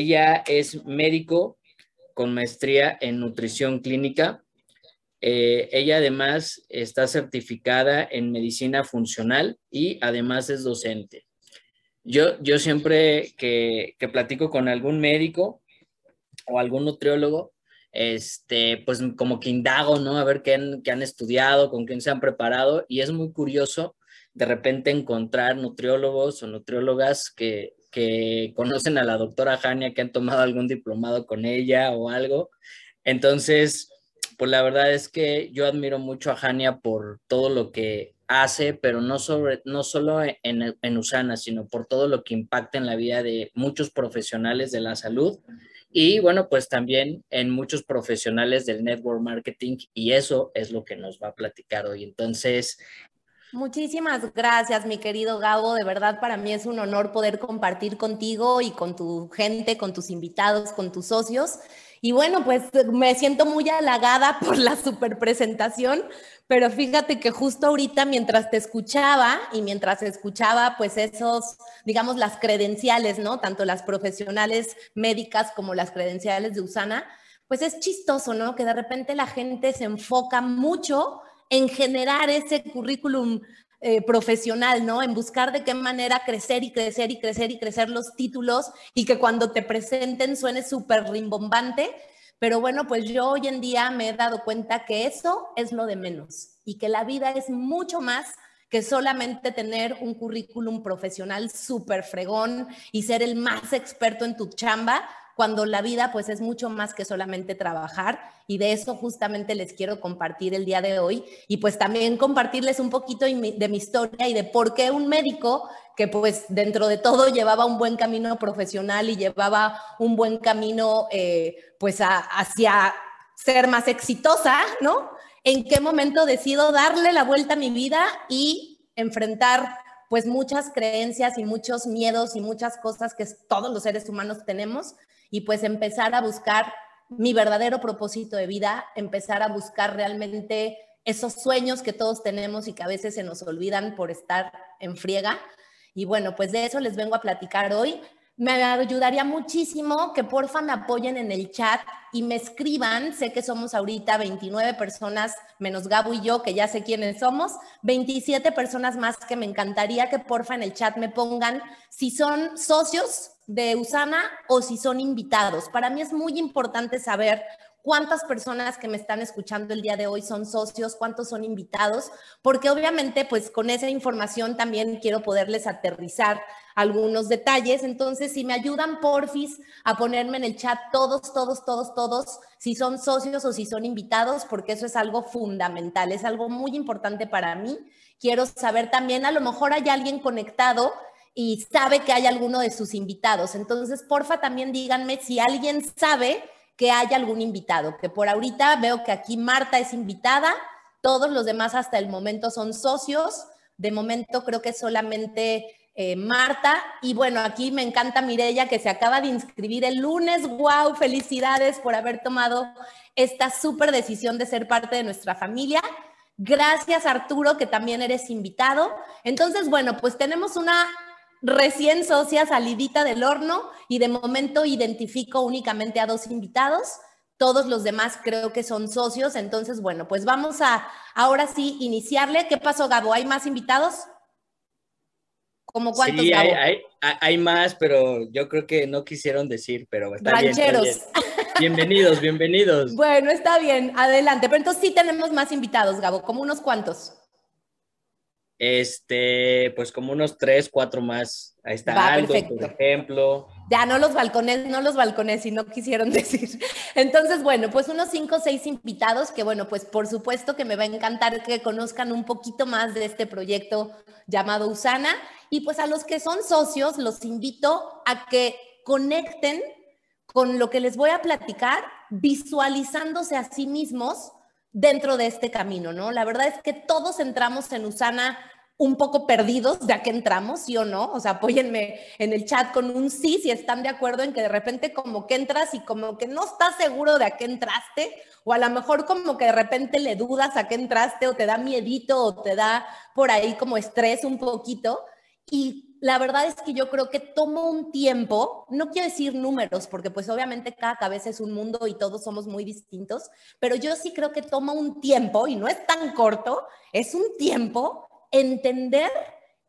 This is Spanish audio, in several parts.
Ella es médico con maestría en nutrición clínica. Eh, ella además está certificada en medicina funcional y además es docente. Yo, yo siempre que, platico con algún médico o algún nutriólogo, este, pues como que indago, ¿no? A ver qué han, qué han estudiado, con quién se han preparado y es muy curioso de repente encontrar nutriólogos o nutriólogas que, que conocen a la doctora Jania, que han tomado algún diplomado con ella o algo. Entonces, pues la verdad es que yo admiro mucho a Jania por todo lo que hace, pero no, sobre, no solo en, en Usana, sino por todo lo que impacta en la vida de muchos profesionales de la salud y bueno, pues también en muchos profesionales del network marketing y eso es lo que nos va a platicar hoy. Entonces, Muchísimas gracias, mi querido Gabo. De verdad, para mí es un honor poder compartir contigo y con tu gente, con tus invitados, con tus socios. Y bueno, pues me siento muy halagada por la super presentación, pero fíjate que justo ahorita mientras te escuchaba y mientras escuchaba pues esos, digamos, las credenciales, ¿no? Tanto las profesionales médicas como las credenciales de Usana, pues es chistoso, ¿no? Que de repente la gente se enfoca mucho en generar ese currículum eh, profesional, ¿no? En buscar de qué manera crecer y crecer y crecer y crecer los títulos y que cuando te presenten suene súper rimbombante. Pero bueno, pues yo hoy en día me he dado cuenta que eso es lo de menos y que la vida es mucho más que solamente tener un currículum profesional súper fregón y ser el más experto en tu chamba, cuando la vida pues es mucho más que solamente trabajar y de eso justamente les quiero compartir el día de hoy y pues también compartirles un poquito de mi historia y de por qué un médico que pues dentro de todo llevaba un buen camino profesional y llevaba un buen camino eh, pues hacia ser más exitosa, ¿no? ¿En qué momento decido darle la vuelta a mi vida y enfrentar pues muchas creencias y muchos miedos y muchas cosas que todos los seres humanos tenemos y pues empezar a buscar mi verdadero propósito de vida, empezar a buscar realmente esos sueños que todos tenemos y que a veces se nos olvidan por estar en friega. Y bueno, pues de eso les vengo a platicar hoy. Me ayudaría muchísimo que porfa me apoyen en el chat y me escriban. Sé que somos ahorita 29 personas, menos Gabo y yo, que ya sé quiénes somos. 27 personas más que me encantaría que porfa en el chat me pongan si son socios de Usana o si son invitados. Para mí es muy importante saber cuántas personas que me están escuchando el día de hoy son socios, cuántos son invitados, porque obviamente pues con esa información también quiero poderles aterrizar algunos detalles. Entonces, si me ayudan porfis a ponerme en el chat todos, todos, todos, todos, si son socios o si son invitados, porque eso es algo fundamental, es algo muy importante para mí. Quiero saber también, a lo mejor hay alguien conectado y sabe que hay alguno de sus invitados. Entonces, porfa, también díganme si alguien sabe que hay algún invitado, que por ahorita veo que aquí Marta es invitada, todos los demás hasta el momento son socios, de momento creo que solamente eh, Marta, y bueno, aquí me encanta Mirella que se acaba de inscribir el lunes, wow, felicidades por haber tomado esta súper decisión de ser parte de nuestra familia. Gracias Arturo, que también eres invitado. Entonces, bueno, pues tenemos una recién socia salidita del horno y de momento identifico únicamente a dos invitados. Todos los demás creo que son socios. Entonces, bueno, pues vamos a ahora sí iniciarle. ¿Qué pasó, Gabo? ¿Hay más invitados? ¿Cómo cuántos, sí, hay, hay, más, pero yo creo que no quisieron decir, pero está Rancheros. Bien, Bienvenidos, bienvenidos. Bueno, está bien, adelante. Pero entonces sí tenemos más invitados, Gabo, como unos cuantos. Este, pues como unos tres, cuatro más. Ahí está Aldo, por ejemplo. ya no los balcones, no los balcones, si no quisieron decir. Entonces, bueno, pues unos cinco o seis invitados que, bueno, pues por supuesto que me va a encantar que conozcan un poquito más de este proyecto llamado Usana. Y pues a los que son socios, los invito a que conecten con lo que les voy a platicar, visualizándose a sí mismos dentro de este camino, ¿no? La verdad es que todos entramos en Usana un poco perdidos de a qué entramos, sí o no. O sea, apóyenme en el chat con un sí si están de acuerdo en que de repente como que entras y como que no estás seguro de a qué entraste, o a lo mejor como que de repente le dudas a qué entraste o te da miedito o te da por ahí como estrés un poquito. Y la verdad es que yo creo que toma un tiempo, no quiero decir números, porque pues obviamente cada cabeza es un mundo y todos somos muy distintos, pero yo sí creo que toma un tiempo, y no es tan corto, es un tiempo entender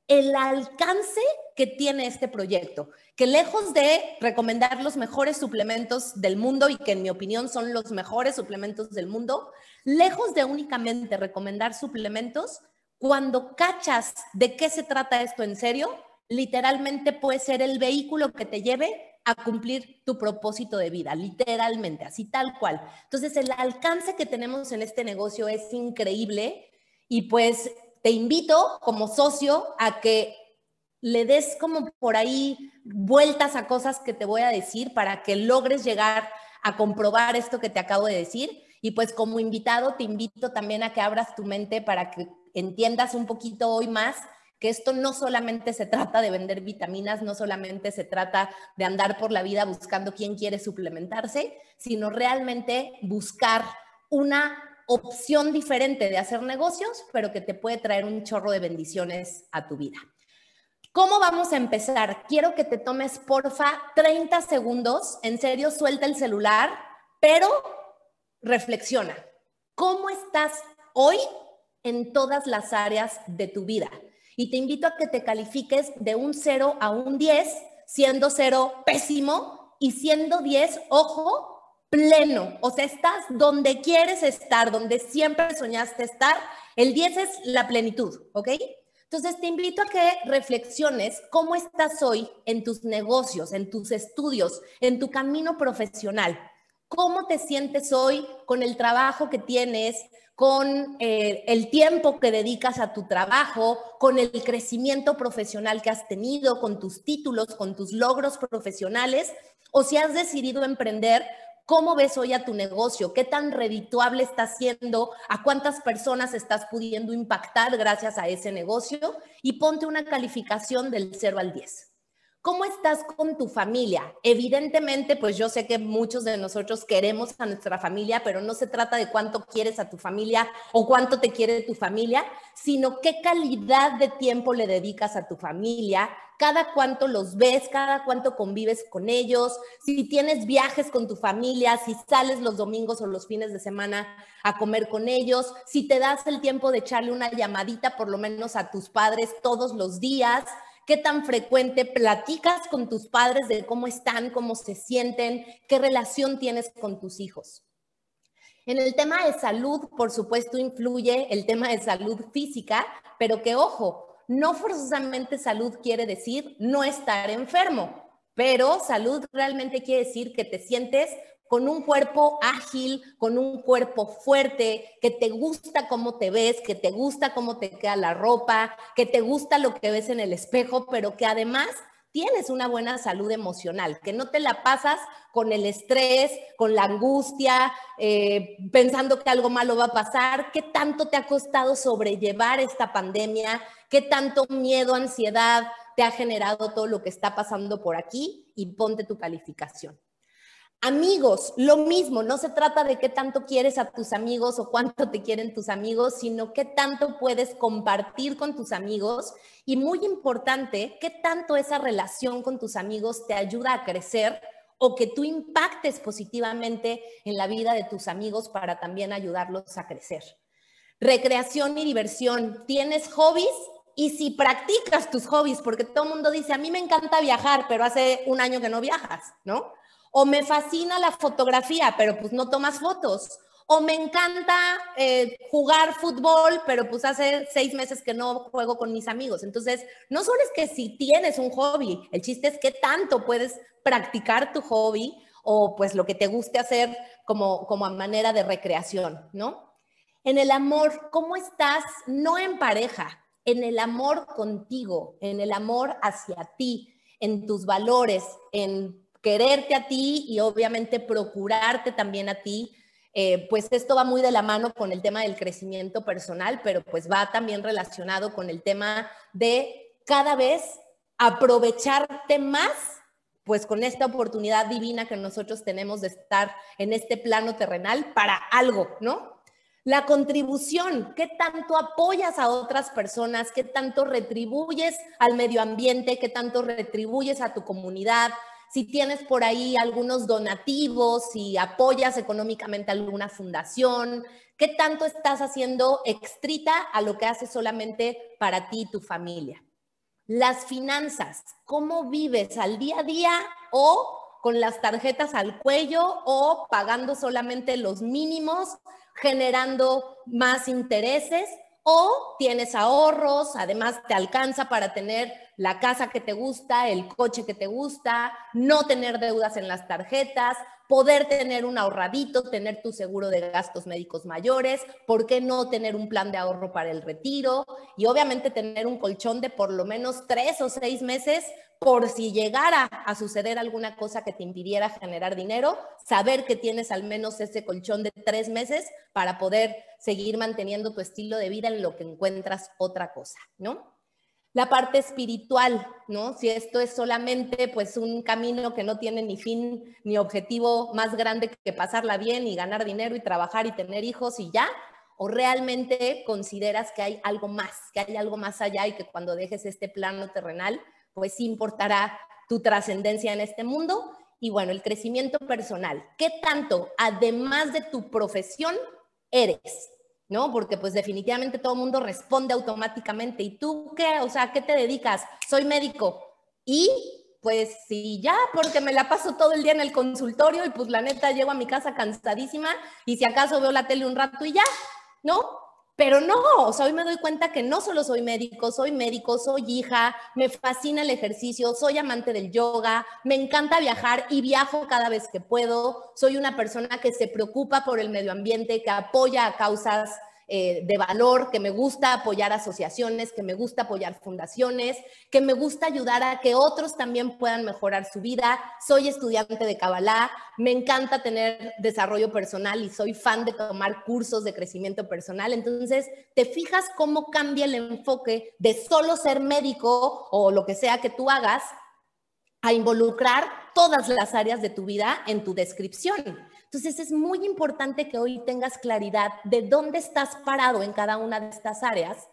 el alcance que tiene este proyecto, que lejos de recomendar los mejores suplementos del mundo y que en mi opinión son los mejores suplementos del mundo, lejos de únicamente recomendar suplementos, cuando cachas de qué se trata esto en serio, literalmente puede ser el vehículo que te lleve a cumplir tu propósito de vida, literalmente, así tal cual. Entonces, el alcance que tenemos en este negocio es increíble y pues te invito como socio a que le des como por ahí vueltas a cosas que te voy a decir para que logres llegar a comprobar esto que te acabo de decir. Y pues como invitado te invito también a que abras tu mente para que entiendas un poquito hoy más que esto no solamente se trata de vender vitaminas, no solamente se trata de andar por la vida buscando quién quiere suplementarse, sino realmente buscar una opción diferente de hacer negocios, pero que te puede traer un chorro de bendiciones a tu vida. ¿Cómo vamos a empezar? Quiero que te tomes, porfa, 30 segundos. En serio, suelta el celular, pero reflexiona. ¿Cómo estás hoy en todas las áreas de tu vida? Y te invito a que te califiques de un 0 a un 10, siendo 0 pésimo y siendo 10, ojo, pleno, o sea, estás donde quieres estar, donde siempre soñaste estar. El 10 es la plenitud, ¿ok? Entonces te invito a que reflexiones cómo estás hoy en tus negocios, en tus estudios, en tu camino profesional. ¿Cómo te sientes hoy con el trabajo que tienes, con eh, el tiempo que dedicas a tu trabajo, con el crecimiento profesional que has tenido, con tus títulos, con tus logros profesionales? O si has decidido emprender ¿Cómo ves hoy a tu negocio? ¿Qué tan redituable está siendo? ¿A cuántas personas estás pudiendo impactar gracias a ese negocio? Y ponte una calificación del 0 al 10. ¿Cómo estás con tu familia? Evidentemente, pues yo sé que muchos de nosotros queremos a nuestra familia, pero no se trata de cuánto quieres a tu familia o cuánto te quiere tu familia, sino qué calidad de tiempo le dedicas a tu familia, cada cuánto los ves, cada cuánto convives con ellos, si tienes viajes con tu familia, si sales los domingos o los fines de semana a comer con ellos, si te das el tiempo de echarle una llamadita por lo menos a tus padres todos los días qué tan frecuente platicas con tus padres de cómo están, cómo se sienten, qué relación tienes con tus hijos. En el tema de salud, por supuesto, influye el tema de salud física, pero que ojo, no forzosamente salud quiere decir no estar enfermo, pero salud realmente quiere decir que te sientes con un cuerpo ágil, con un cuerpo fuerte, que te gusta cómo te ves, que te gusta cómo te queda la ropa, que te gusta lo que ves en el espejo, pero que además tienes una buena salud emocional, que no te la pasas con el estrés, con la angustia, eh, pensando que algo malo va a pasar. ¿Qué tanto te ha costado sobrellevar esta pandemia? ¿Qué tanto miedo, ansiedad te ha generado todo lo que está pasando por aquí? Y ponte tu calificación. Amigos, lo mismo, no se trata de qué tanto quieres a tus amigos o cuánto te quieren tus amigos, sino qué tanto puedes compartir con tus amigos y muy importante, qué tanto esa relación con tus amigos te ayuda a crecer o que tú impactes positivamente en la vida de tus amigos para también ayudarlos a crecer. Recreación y diversión. ¿Tienes hobbies? Y si practicas tus hobbies, porque todo mundo dice, a mí me encanta viajar, pero hace un año que no viajas, ¿no? O me fascina la fotografía, pero pues no tomas fotos. o me encanta eh, jugar fútbol, pero pues hace seis meses que no juego con mis amigos. Entonces, no solo es que si tienes un hobby, el chiste es qué tanto puedes practicar tu hobby o pues lo que te guste hacer como, como a manera de recreación, ¿no? En el amor, ¿cómo estás? No en pareja, en el amor contigo, en el amor hacia ti, en tus valores, en quererte a ti y obviamente procurarte también a ti eh, pues esto va muy de la mano con el tema del crecimiento personal, pero pues va también relacionado con el tema de cada vez aprovecharte más, pues con esta oportunidad divina que nosotros tenemos de estar en este plano terrenal para algo, ¿no? La contribución, ¿qué tanto apoyas a otras personas? ¿Qué tanto retribuyes al medio ambiente? ¿Qué tanto retribuyes a tu comunidad? Si tienes por ahí algunos donativos, si apoyas económicamente alguna fundación, qué tanto estás haciendo extrita a lo que haces solamente para ti y tu familia. Las finanzas, ¿cómo vives al día a día o con las tarjetas al cuello o pagando solamente los mínimos, generando más intereses? o tienes ahorros, además te alcanza para tener la casa que te gusta, el coche que te gusta, no tener deudas en las tarjetas, poder tener un ahorradito, tener tu seguro de gastos médicos mayores, ¿por qué no tener un plan de ahorro para el retiro? Y obviamente tener un colchón de por lo menos tres o seis meses por si llegara a suceder alguna cosa que te impidiera generar dinero, saber que tienes al menos ese colchón de tres meses para poder seguir manteniendo tu estilo de vida en lo que encuentras otra cosa, ¿no? La parte espiritual, ¿no? Si esto es solamente pues un camino que no tiene ni fin ni objetivo más grande que pasarla bien y ganar dinero y trabajar y tener hijos y ya, o realmente consideras que hay algo más, que hay algo más allá y que cuando dejes este plano terrenal pues importará tu trascendencia en este mundo. Y bueno, el crecimiento personal. ¿Qué tanto, además de tu profesión, eres? ¿No? Porque pues definitivamente todo el mundo responde automáticamente. ¿Y tú qué? O sea, ¿qué te dedicas? Soy médico. Y pues sí, ya, porque me la paso todo el día en el consultorio y pues la neta llego a mi casa cansadísima y si acaso veo la tele un rato y ya, ¿no? Pero no, o sea, hoy me doy cuenta que no solo soy médico, soy médico, soy hija, me fascina el ejercicio, soy amante del yoga, me encanta viajar y viajo cada vez que puedo, soy una persona que se preocupa por el medio ambiente, que apoya a causas eh, de valor, que me gusta apoyar asociaciones, que me gusta apoyar fundaciones, que me gusta ayudar a que otros también puedan mejorar su vida. Soy estudiante de Kabbalah, me encanta tener desarrollo personal y soy fan de tomar cursos de crecimiento personal. Entonces, te fijas cómo cambia el enfoque de solo ser médico o lo que sea que tú hagas a involucrar todas las áreas de tu vida en tu descripción. Entonces es muy importante que hoy tengas claridad de dónde estás parado en cada una de estas áreas,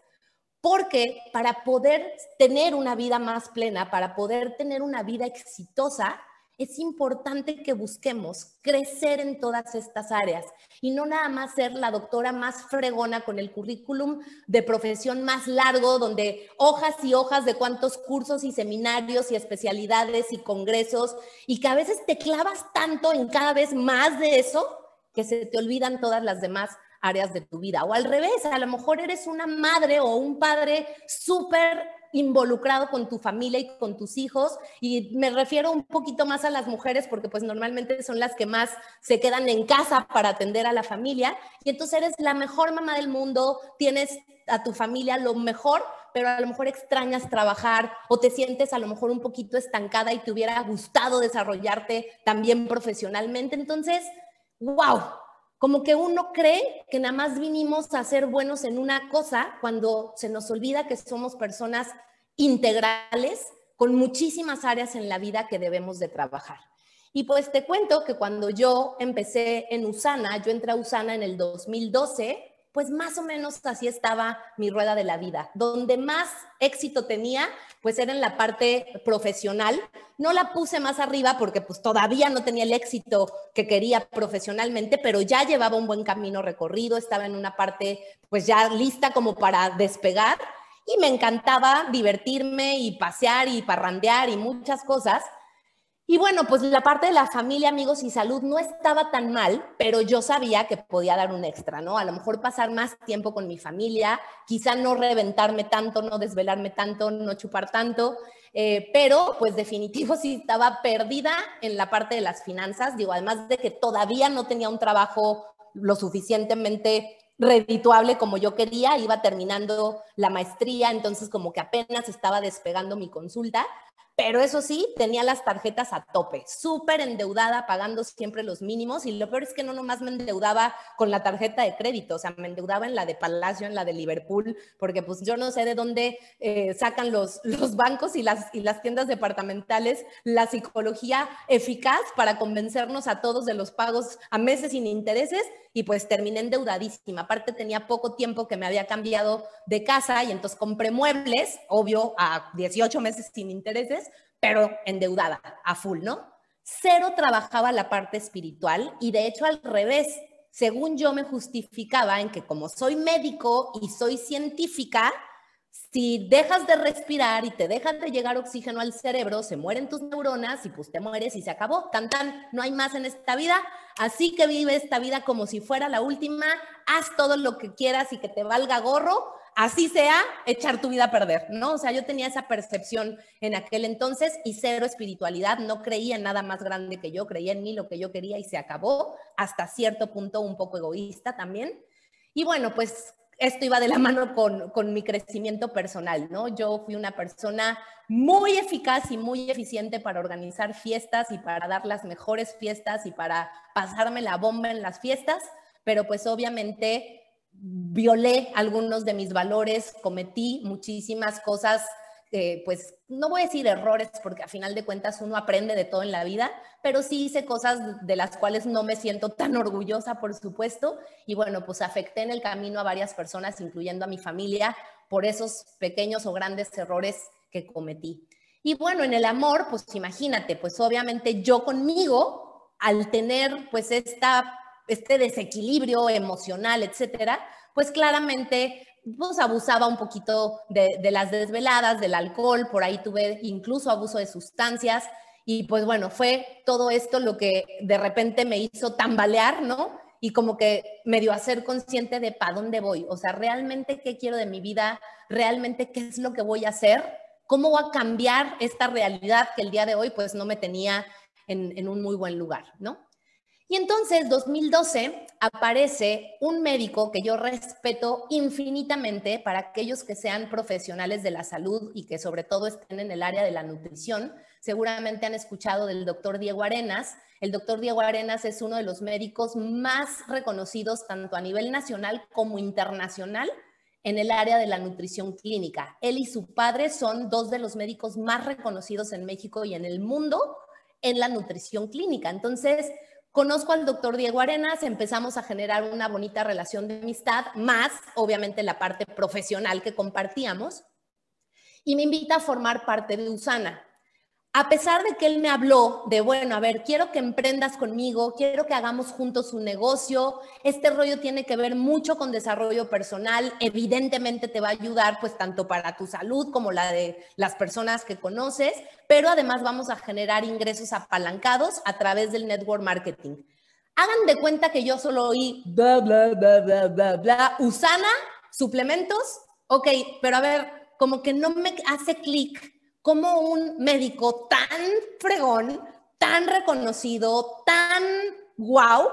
porque para poder tener una vida más plena, para poder tener una vida exitosa, es importante que busquemos crecer en todas estas áreas y no nada más ser la doctora más fregona con el currículum de profesión más largo, donde hojas y hojas de cuántos cursos y seminarios y especialidades y congresos, y que a veces te clavas tanto en cada vez más de eso que se te olvidan todas las demás áreas de tu vida. O al revés, a lo mejor eres una madre o un padre súper involucrado con tu familia y con tus hijos y me refiero un poquito más a las mujeres porque pues normalmente son las que más se quedan en casa para atender a la familia y entonces eres la mejor mamá del mundo, tienes a tu familia lo mejor, pero a lo mejor extrañas trabajar o te sientes a lo mejor un poquito estancada y te hubiera gustado desarrollarte también profesionalmente. Entonces, wow, como que uno cree que nada más vinimos a ser buenos en una cosa cuando se nos olvida que somos personas integrales con muchísimas áreas en la vida que debemos de trabajar. Y pues te cuento que cuando yo empecé en Usana, yo entré a Usana en el 2012, pues más o menos así estaba mi rueda de la vida. Donde más éxito tenía, pues era en la parte profesional. No la puse más arriba porque pues todavía no tenía el éxito que quería profesionalmente, pero ya llevaba un buen camino recorrido, estaba en una parte pues ya lista como para despegar y me encantaba divertirme y pasear y parrandear y muchas cosas. Y bueno, pues la parte de la familia, amigos y salud no estaba tan mal, pero yo sabía que podía dar un extra, ¿no? A lo mejor pasar más tiempo con mi familia, quizá no reventarme tanto, no desvelarme tanto, no chupar tanto, eh, pero pues definitivo sí estaba perdida en la parte de las finanzas, digo, además de que todavía no tenía un trabajo lo suficientemente redituable como yo quería, iba terminando la maestría, entonces como que apenas estaba despegando mi consulta, pero eso sí, tenía las tarjetas a tope, súper endeudada, pagando siempre los mínimos. Y lo peor es que no nomás me endeudaba con la tarjeta de crédito, o sea, me endeudaba en la de Palacio, en la de Liverpool, porque pues yo no sé de dónde eh, sacan los, los bancos y las, y las tiendas departamentales la psicología eficaz para convencernos a todos de los pagos a meses sin intereses y pues terminé endeudadísima. Aparte tenía poco tiempo que me había cambiado de casa y entonces compré muebles, obvio, a 18 meses sin intereses, pero endeudada, a full, ¿no? Cero trabajaba la parte espiritual y de hecho al revés, según yo me justificaba en que como soy médico y soy científica, si dejas de respirar y te dejas de llegar oxígeno al cerebro, se mueren tus neuronas y pues te mueres y se acabó. Tan tan, no hay más en esta vida. Así que vive esta vida como si fuera la última. Haz todo lo que quieras y que te valga gorro. Así sea, echar tu vida a perder, ¿no? O sea, yo tenía esa percepción en aquel entonces y cero espiritualidad. No creía en nada más grande que yo, creía en mí lo que yo quería y se acabó. Hasta cierto punto un poco egoísta también. Y bueno, pues esto iba de la mano con, mi crecimiento personal, ¿no? Yo fui una persona muy eficaz y muy eficiente para organizar fiestas y para dar las mejores fiestas y para pasarme la bomba en las fiestas, pero pues obviamente violé algunos de mis valores, cometí muchísimas cosas eh, pues no voy a decir errores porque a final de cuentas uno aprende de todo en la vida, pero sí hice cosas de las cuales no me siento tan orgullosa, por supuesto, y bueno, pues afecté en el camino a varias personas, incluyendo a mi familia, por esos pequeños o grandes errores que cometí. Y bueno, en el amor, pues imagínate, pues obviamente yo conmigo, al tener pues esta, este desequilibrio emocional, etcétera, pues claramente pues abusaba un poquito de, las desveladas, del alcohol, por ahí tuve incluso abuso de sustancias y pues bueno, fue todo esto lo que de repente me hizo tambalear, ¿no? Y como que me dio a ser consciente de para dónde voy, o sea, realmente qué quiero de mi vida, realmente qué es lo que voy a hacer, cómo voy a cambiar esta realidad que el día de hoy pues no me tenía en, en un muy buen lugar, ¿no? Y entonces, 2012, aparece un médico que yo respeto infinitamente para aquellos que sean profesionales de la salud y que sobre todo estén en el área de la nutrición. Seguramente han escuchado del doctor Diego Arenas. El doctor Diego Arenas es uno de los médicos más reconocidos tanto a nivel nacional como internacional en el área de la nutrición clínica. Él y su padre son dos de los médicos más reconocidos en México y en el mundo en la nutrición clínica. Entonces, Conozco al doctor Diego Arenas, empezamos a generar una bonita relación de amistad, más obviamente la parte profesional que compartíamos, y me invita a formar parte de Usana. A pesar de que él me habló de, bueno, a ver, quiero que emprendas conmigo, quiero que hagamos juntos un negocio, este rollo tiene que ver mucho con desarrollo personal, evidentemente te va a ayudar pues tanto para tu salud como la de las personas que conoces, pero además vamos a generar ingresos apalancados a través del network marketing. Hagan de cuenta que yo solo oí bla, bla, bla, bla, bla, bla, Usana, suplementos, ok, pero a ver, como que no me hace clic como un médico tan fregón, tan reconocido, tan guau,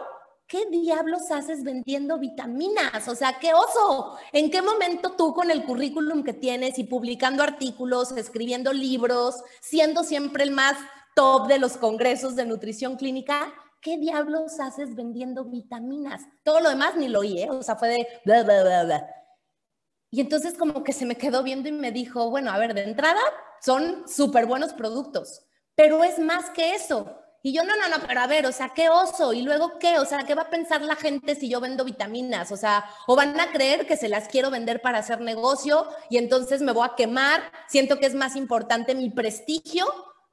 ¿qué diablos haces vendiendo vitaminas? O sea, qué oso. ¿En qué momento tú con el currículum que tienes y publicando artículos, escribiendo libros, siendo siempre el más top de los congresos de nutrición clínica, ¿qué diablos haces vendiendo vitaminas? Todo lo demás ni lo oí, ¿eh? o sea, fue de. Y entonces como que se me quedó viendo y me dijo, bueno, a ver, de entrada, son súper buenos productos, pero es más que eso. Y yo, no, no, no, pero ver, o sea, qué oso, y luego qué, o sea, ¿qué va a pensar la gente si yo vendo vitaminas? O sea, o van a creer que se las quiero vender para hacer negocio y entonces me voy a quemar, siento que es más importante mi prestigio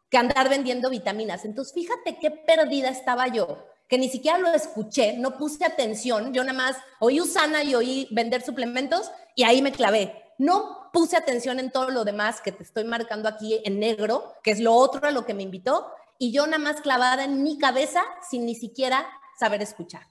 que andar vendiendo vitaminas. Entonces, fíjate qué perdida estaba yo, que ni siquiera lo escuché, no puse atención, yo nada más oí Usana y oí vender suplementos y ahí me clavé. No puse atención en todo lo demás que te estoy marcando aquí en negro, que es lo otro a lo que me invitó, y yo nada más clavada en mi cabeza sin ni siquiera saber escuchar.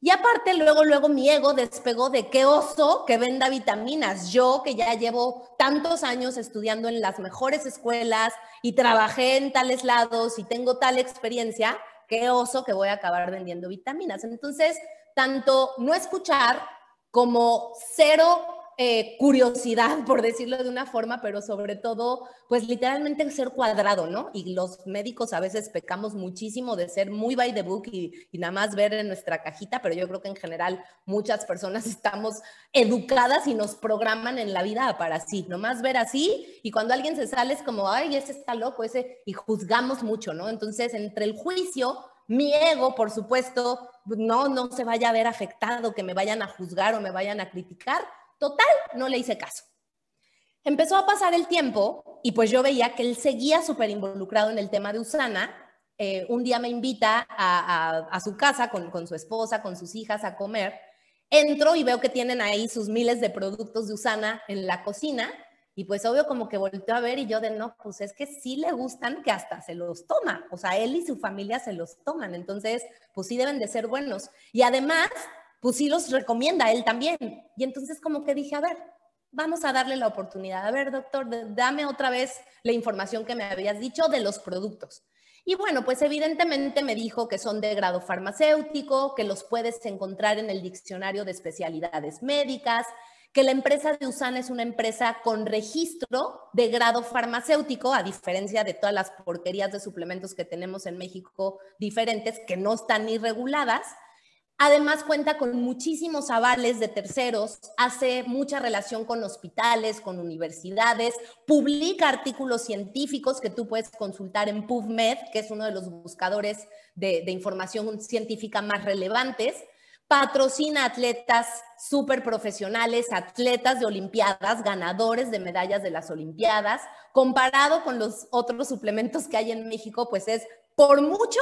Y aparte, luego, luego mi ego despegó de qué oso que venda vitaminas. Yo, que ya llevo tantos años estudiando en las mejores escuelas y trabajé en tales lados y tengo tal experiencia, qué oso que voy a acabar vendiendo vitaminas. Entonces, tanto no escuchar como cero eh, curiosidad, por decirlo de una forma, pero sobre todo, pues literalmente ser cuadrado, ¿no? Y los médicos a veces pecamos muchísimo de ser muy by the book y, y nada más ver en nuestra cajita, pero yo creo que en general muchas personas estamos educadas y nos programan en la vida para así, nomás ver así y cuando alguien se sale es como, ay, ese está loco, ese, y juzgamos mucho, ¿no? Entonces, entre el juicio mi ego, por supuesto, no, no se vaya a ver afectado, que me vayan a juzgar o me vayan a criticar, Total, no le hice caso. Empezó a pasar el tiempo y pues yo veía que él seguía súper involucrado en el tema de Usana. Eh, un día me invita a, su casa con, con, su esposa, con sus hijas a comer. Entro y veo que tienen ahí sus miles de productos de Usana en la cocina y pues obvio como que volteó a ver y yo de no, pues es que sí le gustan que hasta se los toma. O sea, él y su familia se los toman. Entonces, pues sí deben de ser buenos. Y además pues sí los recomienda él también. Y entonces como que dije, a ver, vamos a darle la oportunidad. A ver, doctor, dame otra vez la información que me habías dicho de los productos. Y bueno, pues evidentemente me dijo que son de grado farmacéutico, que los puedes encontrar en el diccionario de especialidades médicas, que la empresa de Usana es una empresa con registro de grado farmacéutico, a diferencia de todas las porquerías de suplementos que tenemos en México diferentes que no están ni reguladas. Además cuenta con muchísimos avales de terceros, hace mucha relación con hospitales, con universidades, publica artículos científicos que tú puedes consultar en PubMed, que es uno de los buscadores de, información científica más relevantes, patrocina atletas súper profesionales, atletas de Olimpiadas, ganadores de medallas de las Olimpiadas, comparado con los otros suplementos que hay en México, pues es por mucho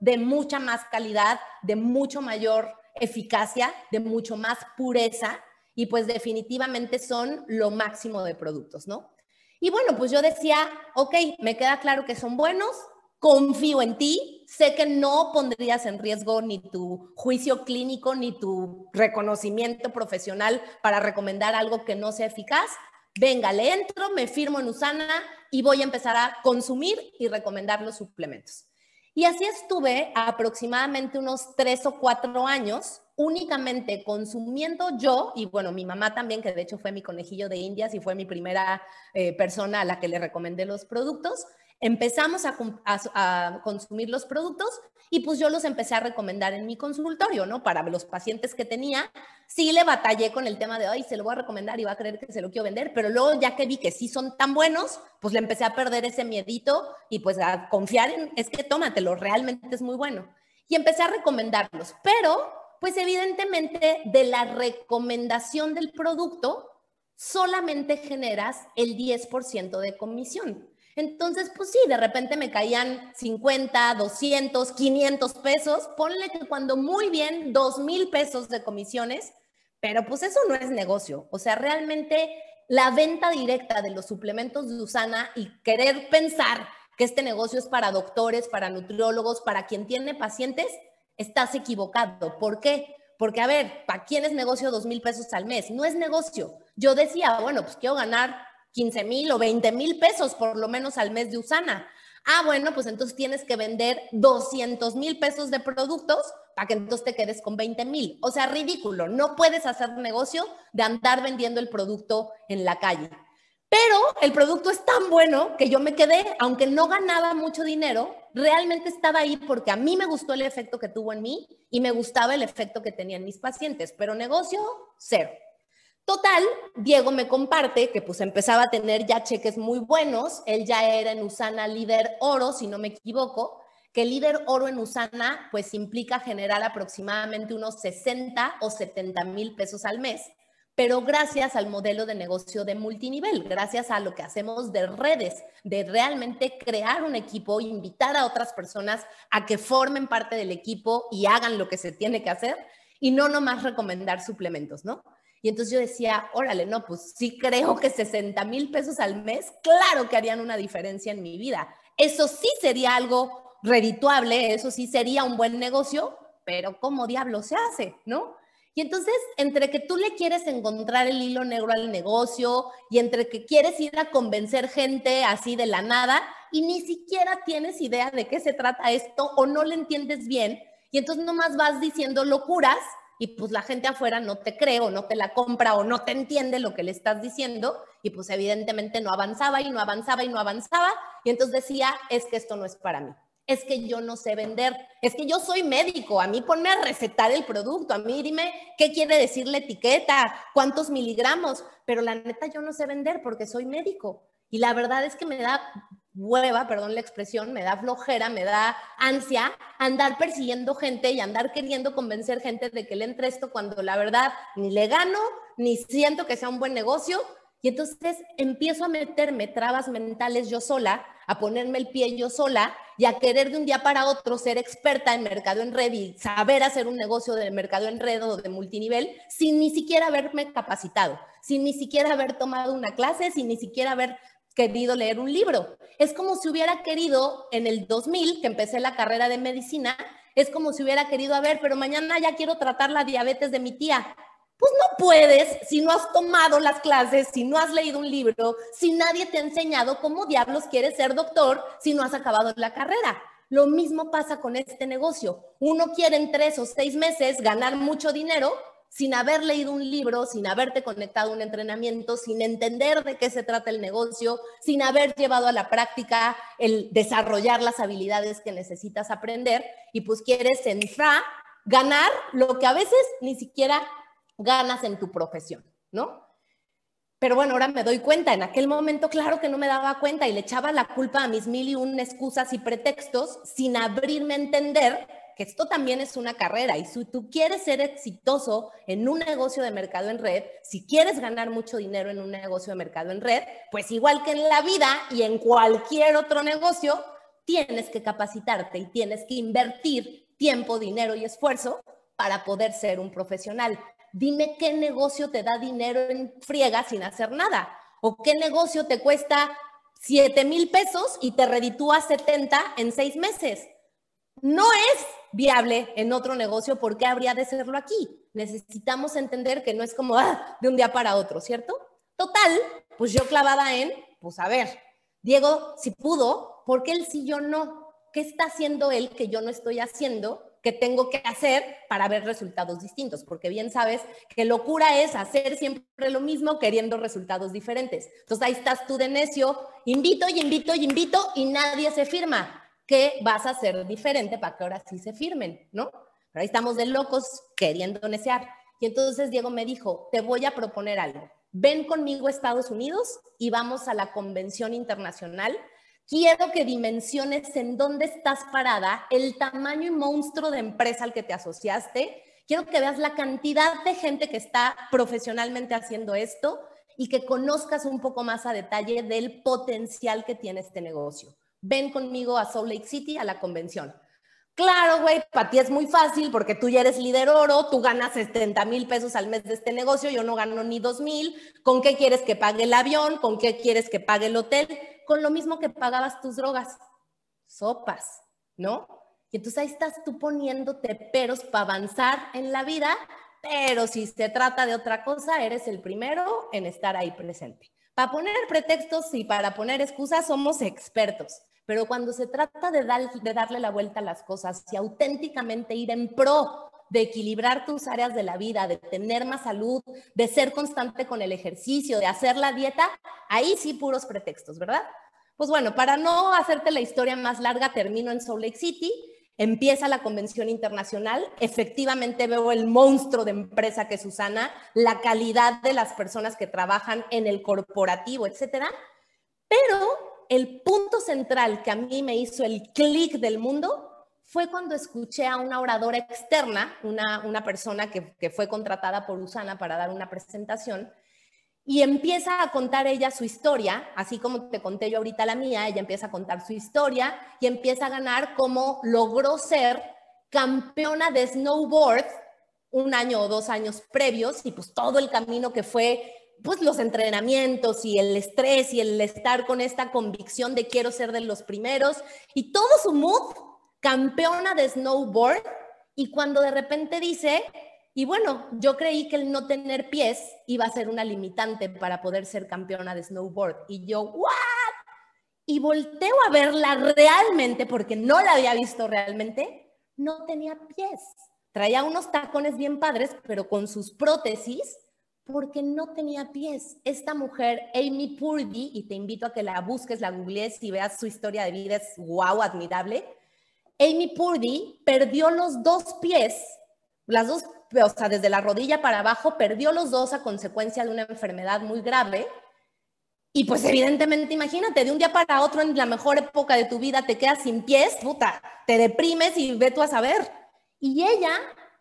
de mucha más calidad, de mucho mayor eficacia, de mucho más pureza y pues definitivamente son lo máximo de productos, ¿no? Y bueno, pues yo decía, ok, me queda claro que son buenos, confío en ti, sé que no pondrías en riesgo ni tu juicio clínico ni tu reconocimiento profesional para recomendar algo que no sea eficaz. Venga, le entro, me firmo en Usana y voy a empezar a consumir y recomendar los suplementos. Y así estuve aproximadamente unos tres o cuatro años únicamente consumiendo yo, y bueno, mi mamá también, que de hecho fue mi conejillo de indias y fue mi primera eh, persona a la que le recomendé los productos, empezamos a, consumir los productos y pues yo los empecé a recomendar en mi consultorio, ¿no? Para los pacientes que tenía, sí le batallé con el tema de, ay, se lo voy a recomendar y va a creer que se lo quiero vender, pero luego ya que vi que sí son tan buenos, pues le empecé a perder ese miedito y pues a confiar en, es que tómatelo, realmente es muy bueno. Y empecé a recomendarlos, pero pues evidentemente de la recomendación del producto solamente generas el 10% de comisión. Entonces, pues sí, de repente me caían 50, 200, 500 pesos. Ponle que cuando muy bien, 2 mil pesos de comisiones, pero pues eso no es negocio. O sea, realmente la venta directa de los suplementos de Usana y querer pensar que este negocio es para doctores, para nutriólogos, para quien tiene pacientes, estás equivocado. ¿Por qué? Porque, a ver, ¿para quién es negocio 2 mil pesos al mes? No es negocio. Yo decía, bueno, pues quiero ganar 15 mil o 20 mil pesos por lo menos al mes de Usana. Ah, bueno, pues entonces tienes que vender 200 mil pesos de productos para que entonces te quedes con 20 mil. O sea, ridículo. No puedes hacer negocio de andar vendiendo el producto en la calle. Pero el producto es tan bueno que yo me quedé, aunque no ganaba mucho dinero, realmente estaba ahí porque a mí me gustó el efecto que tuvo en mí y me gustaba el efecto que tenían mis pacientes, pero negocio, cero. Total, Diego me comparte que pues empezaba a tener ya cheques muy buenos, él ya era en Usana líder oro, si no me equivoco, que líder oro en Usana pues implica generar aproximadamente unos 60 o 70 mil pesos al mes, pero gracias al modelo de negocio de multinivel, gracias a lo que hacemos de redes, de realmente crear un equipo, invitar a otras personas a que formen parte del equipo y hagan lo que se tiene que hacer y no nomás recomendar suplementos, ¿no? Y entonces yo decía, órale, no, pues sí creo que 60 mil pesos al mes, claro que harían una diferencia en mi vida. Eso sí sería algo redituable, eso sí sería un buen negocio, pero ¿cómo diablo se hace, no? Y entonces, entre que tú le quieres encontrar el hilo negro al negocio y entre que quieres ir a convencer gente así de la nada y ni siquiera tienes idea de qué se trata esto o no le entiendes bien, y entonces nomás vas diciendo locuras y pues la gente afuera no te cree o no te la compra o no te entiende lo que le estás diciendo y pues evidentemente no avanzaba y no avanzaba y no avanzaba y entonces decía, es que esto no es para mí. Es que yo no sé vender, es que yo soy médico, a mí ponme a recetar el producto, a mí dime qué quiere decir la etiqueta, cuántos miligramos, pero la neta yo no sé vender porque soy médico. Y la verdad es que me da hueva, perdón la expresión, me da flojera, me da ansia andar persiguiendo gente y andar queriendo convencer gente de que le entre esto cuando la verdad ni le gano, ni siento que sea un buen negocio. Y entonces empiezo a meterme trabas mentales yo sola a ponerme el pie yo sola y a querer de un día para otro ser experta en mercado en red y saber hacer un negocio de mercado en red o de multinivel sin ni siquiera haberme capacitado, sin ni siquiera haber tomado una clase, sin ni siquiera haber querido leer un libro. Es como si hubiera querido en el 2000, que empecé la carrera de medicina, es como si hubiera querido, a ver, pero mañana ya quiero tratar la diabetes de mi tía. Pues no puedes si no has tomado las clases, si no has leído un libro, si nadie te ha enseñado cómo diablos quieres ser doctor si no has acabado la carrera. Lo mismo pasa con este negocio. Uno quiere en tres o seis meses ganar mucho dinero sin haber leído un libro, sin haberte conectado a un entrenamiento, sin entender de qué se trata el negocio, sin haber llevado a la práctica el desarrollar las habilidades que necesitas aprender y pues quieres en ganar lo que a veces ni siquiera ganas en tu profesión, ¿no? Pero bueno, ahora me doy cuenta, en aquel momento claro que no me daba cuenta y le echaba la culpa a mis mil y un excusas y pretextos sin abrirme a entender esto también es una carrera y si tú quieres ser exitoso en un negocio de mercado en red, si quieres ganar mucho dinero en un negocio de mercado en red, pues igual que en la vida y en cualquier otro negocio, tienes que capacitarte y tienes que invertir tiempo, dinero y esfuerzo para poder ser un profesional dime qué negocio te da dinero en friega sin hacer nada. O qué negocio te cuesta 7 mil pesos y te reditúa 70 en seis meses. No es viable en otro negocio, ¿por qué habría de serlo aquí? Necesitamos entender que no es como ah, de un día para otro, ¿cierto? Total, pues yo clavada en, pues a ver, Diego, si pudo, ¿por qué él sí yo no? ¿Qué está haciendo él que yo no estoy haciendo? que tengo que hacer para ver resultados distintos, porque bien sabes que locura es hacer siempre lo mismo queriendo resultados diferentes. Entonces ahí estás tú de necio, invito y invito y invito y nadie se firma. ¿Qué vas a hacer diferente para que ahora sí se firmen? ¿No? Pero ahí estamos de locos queriendo necear. Y entonces Diego me dijo, te voy a proponer algo. Ven conmigo a Estados Unidos y vamos a la convención internacional quiero que dimensiones en dónde estás parada, el tamaño y monstruo de empresa al que te asociaste. Quiero que veas la cantidad de gente que está profesionalmente haciendo esto y que conozcas un poco más a detalle del potencial que tiene este negocio. Ven conmigo a Salt Lake City a la convención. Claro, güey, para ti es muy fácil porque tú ya eres líder oro, tú ganas 70 mil pesos al mes de este negocio, yo no gano ni 2 mil. ¿Con qué quieres que pague el avión? ¿Con qué quieres que pague el hotel? con lo mismo que pagabas tus drogas, sopas, ¿no? Y entonces ahí estás tú poniéndote peros para avanzar en la vida, pero si se trata de otra cosa, eres el primero en estar ahí presente. Para poner pretextos y para poner excusas somos expertos, pero cuando se trata de, de darle la vuelta a las cosas y auténticamente ir en pro de equilibrar tus áreas de la vida, de tener más salud, de ser constante con el ejercicio, de hacer la dieta, ahí sí puros pretextos, ¿verdad? Pues bueno, para no hacerte la historia más larga, termino en Salt Lake City, empieza la convención internacional, efectivamente veo el monstruo de empresa que es Susana, la calidad de las personas que trabajan en el corporativo, etcétera, pero el punto central que a mí me hizo el clic del mundo fue cuando escuché a una oradora externa, una, persona que, que, fue contratada por Usana para dar una presentación, y empieza a contar ella su historia, así como te conté yo ahorita la mía, ella empieza a contar su historia y empieza a ganar cómo logró ser campeona de snowboard un año o dos años previos y pues todo el camino que fue pues los entrenamientos y el estrés y el estar con esta convicción de quiero ser de los primeros y todo su mood campeona de snowboard. Y cuando de repente dice, y bueno, yo creí que el no tener pies iba a ser una limitante para poder ser campeona de snowboard. Y yo, ¿what? Y volteo a verla realmente, porque no la había visto realmente, no tenía pies. Traía unos tacones bien padres, pero con sus prótesis, porque no tenía pies. Esta mujer, Amy Purdy, y te invito a que la busques, la googlees y veas su historia de vida, es wow, admirable. Amy Purdy perdió los dos pies, las dos o sea, desde la rodilla para abajo, perdió los dos a consecuencia de una enfermedad muy grave. Y pues evidentemente, imagínate, de un día para otro, en la mejor época de tu vida, te quedas sin pies, puta, te deprimes y ve tú a saber. Y ella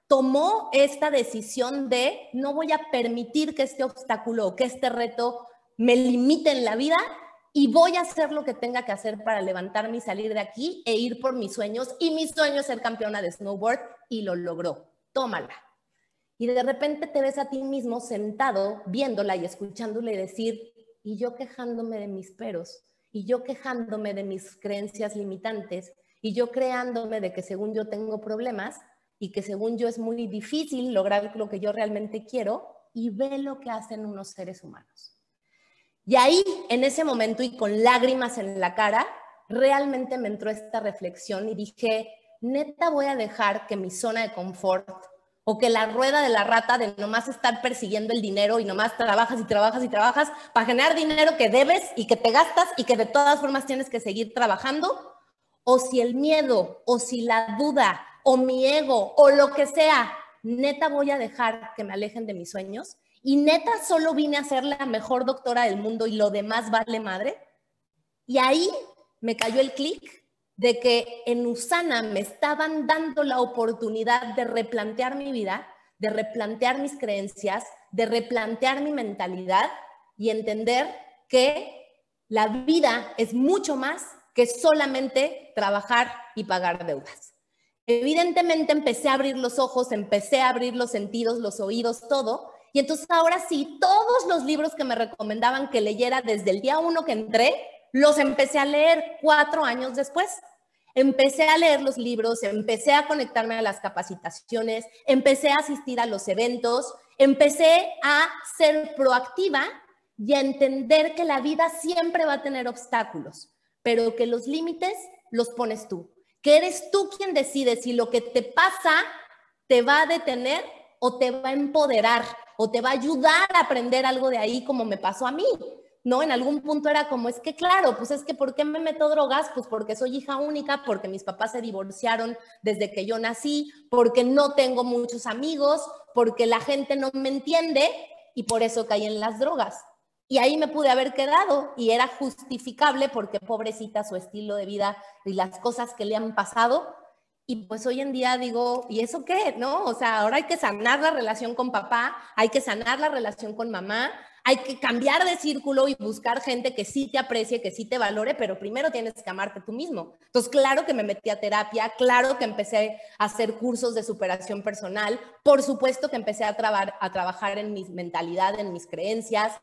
tomó esta decisión de no voy a permitir que este obstáculo o que este reto me limite en la vida y voy a hacer lo que tenga que hacer para levantarme y salir de aquí e ir por mis sueños. Y mi sueño es ser campeona de snowboard y lo logró. Tómala y de repente te ves a ti mismo sentado viéndola y escuchándola y decir, y yo quejándome de mis peros, y yo quejándome de mis creencias limitantes, y yo creándome de que según yo tengo problemas y que según yo es muy difícil lograr lo que yo realmente quiero, y ve lo que hacen unos seres humanos. Y ahí, en ese momento y con lágrimas en la cara, realmente me entró esta reflexión y dije, neta voy a dejar que mi zona de confort o que la rueda de la rata de nomás estar persiguiendo el dinero y nomás trabajas y trabajas y trabajas para generar dinero que debes y que te gastas y que de todas formas tienes que seguir trabajando, o si el miedo, o si la duda, o mi ego, o lo que sea, neta voy a dejar que me alejen de mis sueños y neta solo vine a ser la mejor doctora del mundo y lo demás vale madre. Y ahí me cayó el clic de que en Usana me estaban dando la oportunidad de replantear mi vida, de replantear mis creencias, de replantear mi mentalidad y entender que la vida es mucho más que solamente trabajar y pagar deudas. Evidentemente empecé a abrir los ojos, empecé a abrir los sentidos, los oídos, todo. Y entonces ahora sí, todos los libros que me recomendaban que leyera desde el día uno que entré, los empecé a leer cuatro años después. Empecé a leer los libros, empecé a conectarme a las capacitaciones, empecé a asistir a los eventos, empecé a ser proactiva y a entender que la vida siempre va a tener obstáculos, pero que los límites los pones tú, que eres tú quien decide si lo que te pasa te va a detener o te va a empoderar o te va a ayudar a aprender algo de ahí como me pasó a mí. ¿No? En algún punto era como, es que claro, pues es que ¿por qué me meto drogas? Pues porque soy hija única, porque mis papás se divorciaron desde que yo nací, porque no tengo muchos amigos, porque la gente no me entiende y por eso caí en las drogas. Y ahí me pude haber quedado y era justificable porque pobrecita su estilo de vida y las cosas que le han pasado. Y pues hoy en día digo, ¿y eso qué? ¿No? O sea, ahora hay que sanar la relación con papá, hay que sanar la relación con mamá, hay que cambiar de círculo y buscar gente que sí te aprecie, que sí te valore, pero primero tienes que amarte tú mismo. Entonces, claro que me metí a terapia, claro que empecé a hacer cursos de superación personal, por supuesto que empecé a, a trabajar en mi mentalidad, en mis creencias,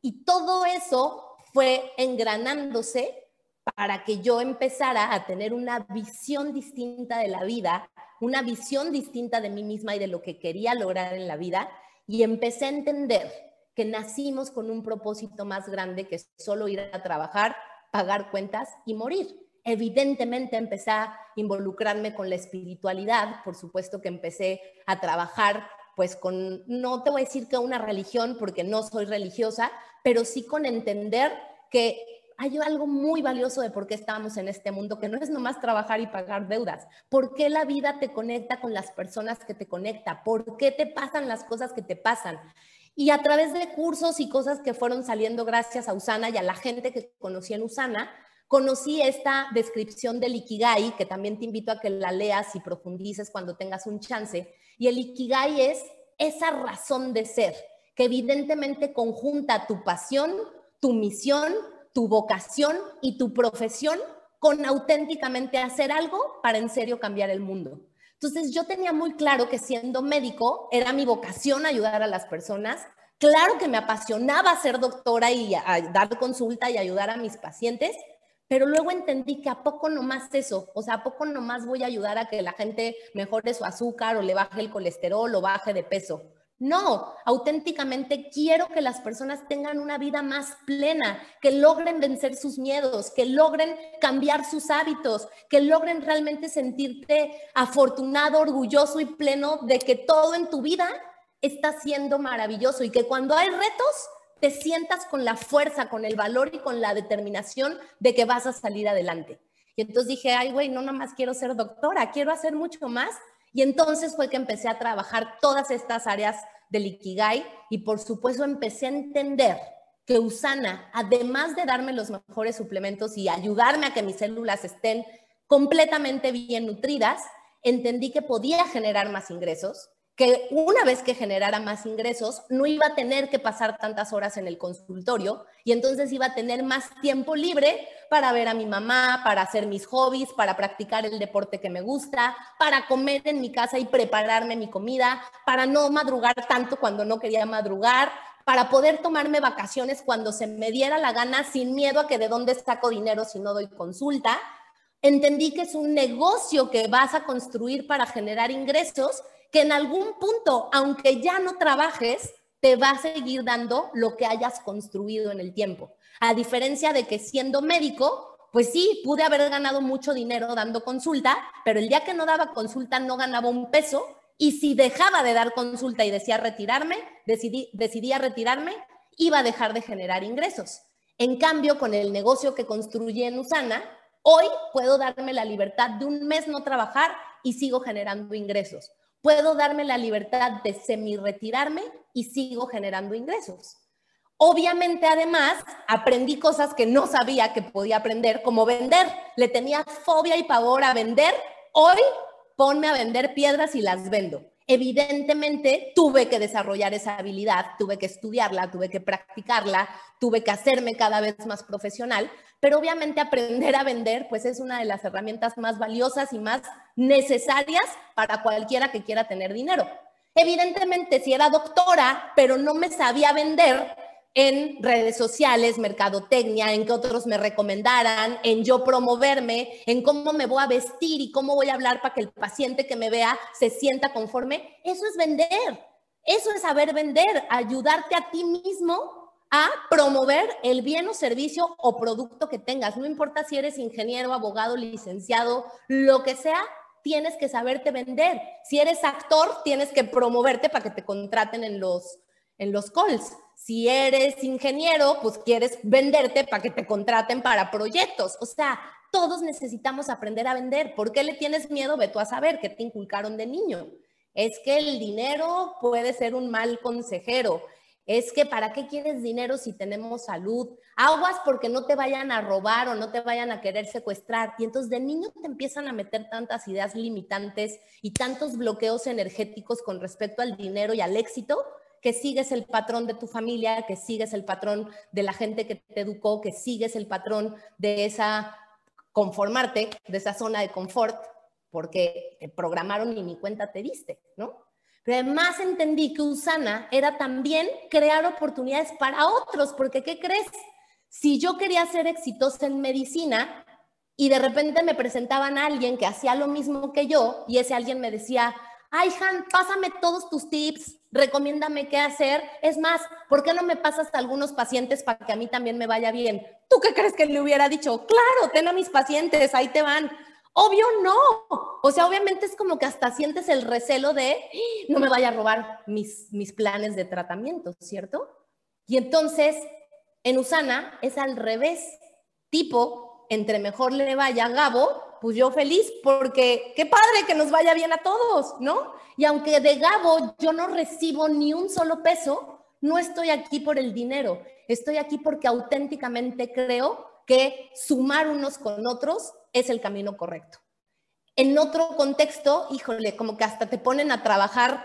y todo eso fue engranándose para que yo empezara a tener una visión distinta de la vida, una visión distinta de mí misma y de lo que quería lograr en la vida, y empecé a entender que nacimos con un propósito más grande que solo ir a trabajar, pagar cuentas y morir. Evidentemente empecé a involucrarme con la espiritualidad, por supuesto que empecé a trabajar pues con, no te voy a decir que una religión porque no soy religiosa, pero sí con entender que hay algo muy valioso de por qué estamos en este mundo, que no es nomás trabajar y pagar deudas. ¿Por qué la vida te conecta con las personas que te conecta? ¿Por qué te pasan las cosas que te pasan? Y a través de cursos y cosas que fueron saliendo gracias a Usana y a la gente que conocí en Usana, conocí esta descripción del Ikigai, que también te invito a que la leas y profundices cuando tengas un chance. Y el Ikigai es esa razón de ser, que evidentemente conjunta tu pasión, tu misión, tu vocación y tu profesión con auténticamente hacer algo para en serio cambiar el mundo. Entonces yo tenía muy claro que siendo médico era mi vocación ayudar a las personas. Claro que me apasionaba ser doctora y dar consulta y ayudar a mis pacientes, pero luego entendí que a poco nomás eso, o sea, a poco nomás voy a ayudar a que la gente mejore su azúcar o le baje el colesterol o baje de peso. No, auténticamente quiero que las personas tengan una vida más plena, que logren vencer sus miedos, que logren cambiar sus hábitos, que logren realmente sentirte afortunado, orgulloso y pleno de que todo en tu vida está siendo maravilloso y que cuando hay retos, te sientas con la fuerza, con el valor y con la determinación de que vas a salir adelante. Y entonces dije, ay, güey, no nada más quiero ser doctora, quiero hacer mucho más. Y entonces fue que empecé a trabajar todas estas áreas del Ikigai y por supuesto empecé a entender que Usana, además de darme los mejores suplementos y ayudarme a que mis células estén completamente bien nutridas, entendí que podía generar más ingresos, que una vez que generara más ingresos, no iba a tener que pasar tantas horas en el consultorio y entonces iba a tener más tiempo libre para ver a mi mamá, para hacer mis hobbies, para practicar el deporte que me gusta, para comer en mi casa y prepararme mi comida, para no madrugar tanto cuando no quería madrugar, para poder tomarme vacaciones cuando se me diera la gana sin miedo a que de dónde saco dinero si no doy consulta. Entendí que es un negocio que vas a construir para generar ingresos que en algún punto, aunque ya no trabajes, te va a seguir dando lo que hayas construido en el tiempo. A diferencia de que siendo médico, pues sí, pude haber ganado mucho dinero dando consulta, pero el día que no daba consulta no ganaba un peso y si dejaba de dar consulta y decía retirarme, decidí, decidía retirarme, iba a dejar de generar ingresos. En cambio, con el negocio que construí en Usana, hoy puedo darme la libertad de un mes no trabajar y sigo generando ingresos puedo darme la libertad de semi-retirarme y sigo generando ingresos. Obviamente, además, aprendí cosas que no sabía que podía aprender, como vender. Le tenía fobia y pavor a vender. Hoy, ponme a vender piedras y las vendo. Evidentemente, tuve que desarrollar esa habilidad, tuve que estudiarla, tuve que practicarla, tuve que hacerme cada vez más profesional, pero obviamente aprender a vender, pues es una de las herramientas más valiosas y más necesarias para cualquiera que quiera tener dinero. Evidentemente, si era doctora, pero no me sabía vender en redes sociales, mercadotecnia, en que otros me recomendaran, en yo promoverme, en cómo me voy a vestir y cómo voy a hablar para que el paciente que me vea se sienta conforme, eso es vender. Eso es saber vender, ayudarte a ti mismo a promover el bien o servicio o producto que tengas. No importa si eres ingeniero, abogado, licenciado, lo que sea, tienes que saberte vender. Si eres actor, tienes que promoverte para que te contraten en los, en los calls. Si eres ingeniero, pues quieres venderte para que te contraten para proyectos. O sea, todos necesitamos aprender a vender. ¿Por qué le tienes miedo? Ve tú a saber qué te inculcaron de niño. Es que el dinero puede ser un mal consejero es que ¿para qué quieres dinero si tenemos salud? Aguas porque no te vayan a robar o no te vayan a querer secuestrar. Y entonces de niño te empiezan a meter tantas ideas limitantes y tantos bloqueos energéticos con respecto al dinero y al éxito que sigues el patrón de tu familia, que sigues el patrón de la gente que te educó, que sigues el patrón de esa conformarte, de esa zona de confort, porque te programaron y ni cuenta te diste, ¿no? Pero además entendí que Usana era también crear oportunidades para otros, porque ¿qué crees? Si yo quería ser exitosa en medicina y de repente me presentaban a alguien que hacía lo mismo que yo y ese alguien me decía, ay, Han, pásame todos tus tips, recomiéndame qué hacer. Es más, ¿por qué no me pasas a algunos pacientes para que a mí también me vaya bien? ¿Tú qué crees que le hubiera dicho? Claro, ten a mis pacientes, ahí te van. Obvio no. O sea, obviamente es como que hasta sientes el recelo de no me vaya a robar mis, mis planes de tratamiento, ¿cierto? Y entonces, en Usana es al revés. Tipo, entre mejor le vaya a Gabo, pues yo feliz porque qué padre que nos vaya bien a todos, ¿no? Y aunque de Gabo yo no recibo ni un solo peso, no estoy aquí por el dinero, estoy aquí porque auténticamente creo que sumar unos con otros es el camino correcto. En otro contexto, híjole, como que hasta te ponen a trabajar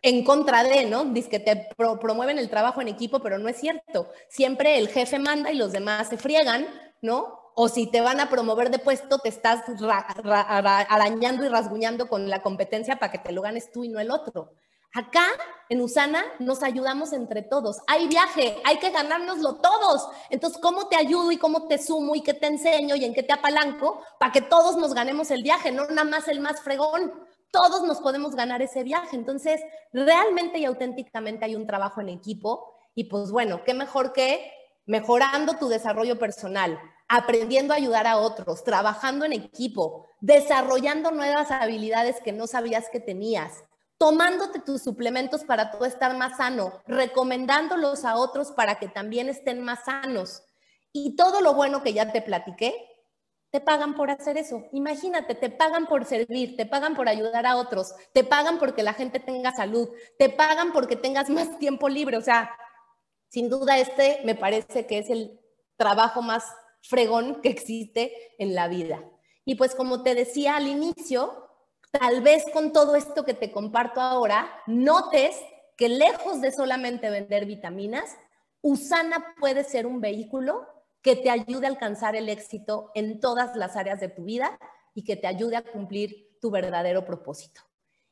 en contra de, ¿no? Dice que te promueven el trabajo en equipo, pero no es cierto. Siempre el jefe manda y los demás se friegan, ¿no? O si te van a promover de puesto, te estás arañando y rasguñando con la competencia para que te lo ganes tú y no el otro. Acá en Usana nos ayudamos entre todos. Hay viaje, hay que ganárnoslo todos. Entonces, ¿cómo te ayudo y cómo te sumo y qué te enseño y en qué te apalanco para que todos nos ganemos el viaje, no nada más el más fregón? Todos nos podemos ganar ese viaje. Entonces, realmente y auténticamente hay un trabajo en equipo y pues bueno, qué mejor que mejorando tu desarrollo personal, aprendiendo a ayudar a otros, trabajando en equipo, desarrollando nuevas habilidades que no sabías que tenías tomándote tus suplementos para tú estar más sano, recomendándolos a otros para que también estén más sanos. Y todo lo bueno que ya te platiqué, te pagan por hacer eso. Imagínate, te pagan por servir, te pagan por ayudar a otros, te pagan porque la gente tenga salud, te pagan porque tengas más tiempo libre. O sea, sin duda este me parece que es el trabajo más fregón que existe en la vida. Y pues como te decía al inicio, tal vez con todo esto que te comparto ahora, notes que lejos de solamente vender vitaminas, Usana puede ser un vehículo que te ayude a alcanzar el éxito en todas las áreas de tu vida y que te ayude a cumplir tu verdadero propósito.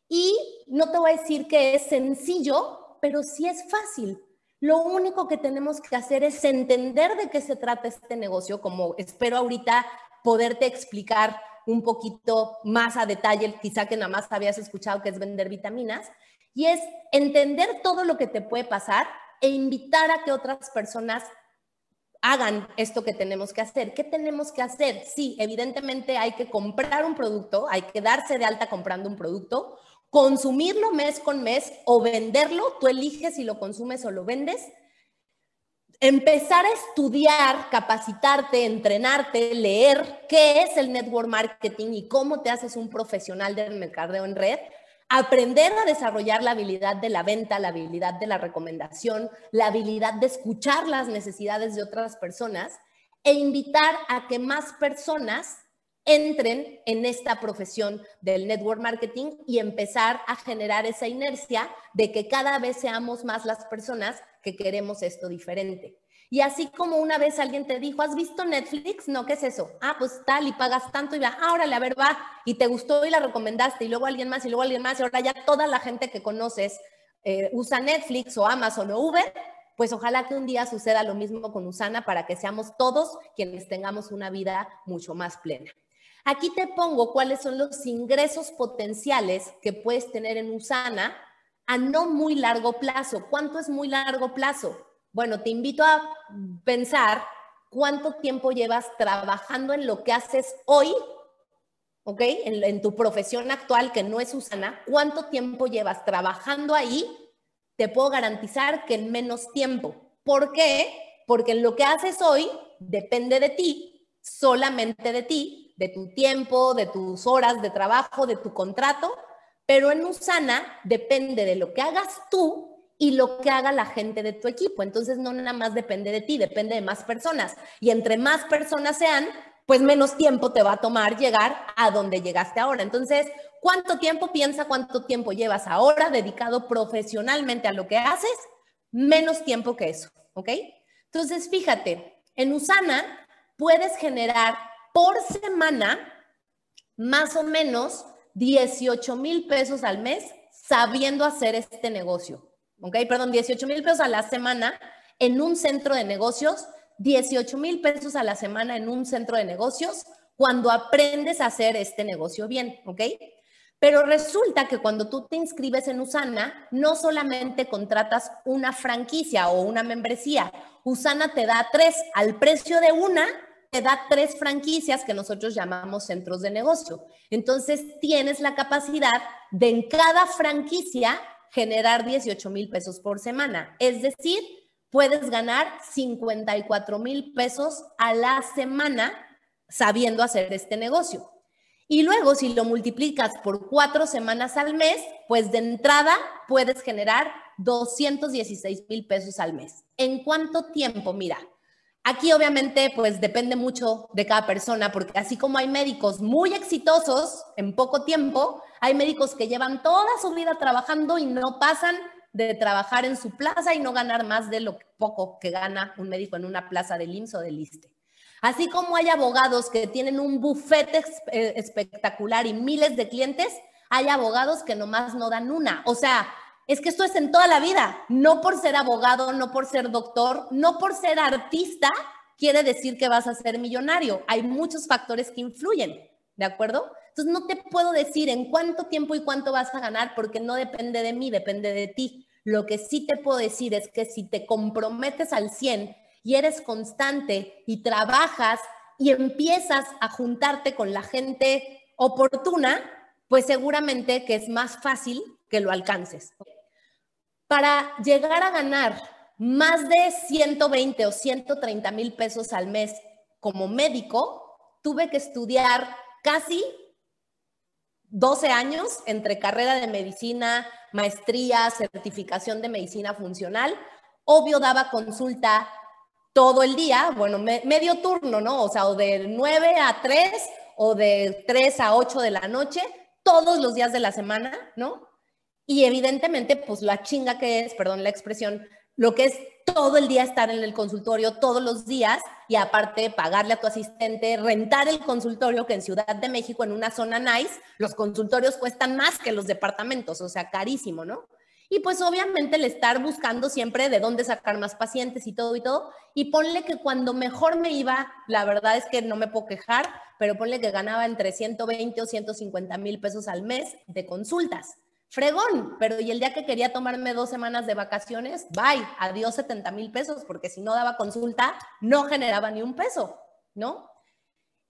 Y no te voy a decir que es sencillo, pero sí es fácil. Lo único que tenemos que hacer es entender de qué se trata este negocio, como espero ahorita poderte explicar un poquito más a detalle, quizá que nada más habías escuchado que es vender vitaminas, y es entender todo lo que te puede pasar e invitar a que otras personas hagan esto que tenemos que hacer. ¿Qué tenemos que hacer? Sí, evidentemente hay que comprar un producto, hay que darse de alta comprando un producto, consumirlo mes con mes o venderlo, tú eliges si lo consumes o lo vendes, empezar a estudiar, capacitarte, entrenarte, leer qué es el network marketing y cómo te haces un profesional del mercadeo en red, aprender a desarrollar la habilidad de la venta, la habilidad de la recomendación, la habilidad de escuchar las necesidades de otras personas e invitar a que más personas entren en esta profesión del network marketing y empezar a generar esa inercia de que cada vez seamos más las personas que queremos esto diferente. Y así como una vez alguien te dijo, ¿has visto Netflix? No, ¿qué es eso? Ah, pues tal y pagas tanto y va, ah, órale, a ver, va, y te gustó y la recomendaste y luego alguien más y luego alguien más y ahora ya toda la gente que conoces eh, usa Netflix o Amazon o Uber, pues ojalá que un día suceda lo mismo con Usana para que seamos todos quienes tengamos una vida mucho más plena. Aquí te pongo cuáles son los ingresos potenciales que puedes tener en Usana a no muy largo plazo. ¿Cuánto es muy largo plazo? Bueno, te invito a pensar cuánto tiempo llevas trabajando en lo que haces hoy, ¿ok? En, tu profesión actual, que no es Usana, cuánto tiempo llevas trabajando ahí, te puedo garantizar que en menos tiempo. ¿Por qué? Porque en lo que haces hoy depende de ti, solamente de ti, de tu tiempo, de tus horas de trabajo, de tu contrato, pero en Usana depende de lo que hagas tú y lo que haga la gente de tu equipo. Entonces no nada más depende de ti, depende de más personas. Y entre más personas sean, pues menos tiempo te va a tomar llegar a donde llegaste ahora. Entonces, ¿cuánto tiempo piensa cuánto tiempo llevas ahora dedicado profesionalmente a lo que haces? Menos tiempo que eso, ¿ok? Entonces, fíjate, en Usana puedes generar por semana más o menos 18 mil pesos al mes sabiendo hacer este negocio. ¿Ok? Perdón, 18 mil pesos a la semana en un centro de negocios, 18 mil pesos a la semana en un centro de negocios cuando aprendes a hacer este negocio bien. ¿Ok? Pero resulta que cuando tú te inscribes en Usana, no solamente contratas una franquicia o una membresía, Usana te da tres al precio de una te da tres franquicias que nosotros llamamos centros de negocio. Entonces, tienes la capacidad de en cada franquicia generar 18 mil pesos por semana. Es decir, puedes ganar 54 mil pesos a la semana sabiendo hacer este negocio. Y luego, si lo multiplicas por cuatro semanas al mes, pues de entrada puedes generar 216 mil pesos al mes. ¿En cuánto tiempo? Mira, Aquí obviamente pues depende mucho de cada persona, porque así como hay médicos muy exitosos en poco tiempo, hay médicos que llevan toda su vida trabajando y no pasan de trabajar en su plaza y no ganar más de lo poco que gana un médico en una plaza de IMSS o del ISTE. Así como hay abogados que tienen un bufete eh, espectacular y miles de clientes, hay abogados que nomás no dan una. O sea, es que esto es en toda la vida, no por ser abogado, no por ser doctor, no por ser artista, quiere decir que vas a ser millonario. Hay muchos factores que influyen, ¿de acuerdo? Entonces no te puedo decir en cuánto tiempo y cuánto vas a ganar porque no depende de mí, depende de ti. Lo que sí te puedo decir es que si te comprometes al 100 y eres constante y trabajas y empiezas a juntarte con la gente oportuna, pues seguramente que es más fácil que lo alcances. Para llegar a ganar más de 120 o 130 mil pesos al mes como médico, tuve que estudiar casi 12 años entre carrera de medicina, maestría, certificación de medicina funcional. Obvio daba consulta todo el día, bueno, medio turno, ¿no? O sea, o de 9 a 3 o de 3 a 8 de la noche, todos los días de la semana, ¿no? Y evidentemente, pues la chinga que es, perdón la expresión, lo que es todo el día estar en el consultorio, todos los días, y aparte pagarle a tu asistente, rentar el consultorio, que en Ciudad de México, en una zona nice, los consultorios cuestan más que los departamentos, o sea, carísimo, ¿no? Y pues obviamente el estar buscando siempre de dónde sacar más pacientes y todo y todo. Y ponle que cuando mejor me iba, la verdad es que no me puedo quejar, pero ponle que ganaba entre 120 o 150 mil pesos al mes de consultas. Fregón, pero y el día que quería tomarme dos semanas de vacaciones, bye, adiós 70 mil pesos, porque si no daba consulta, no generaba ni un peso, ¿no?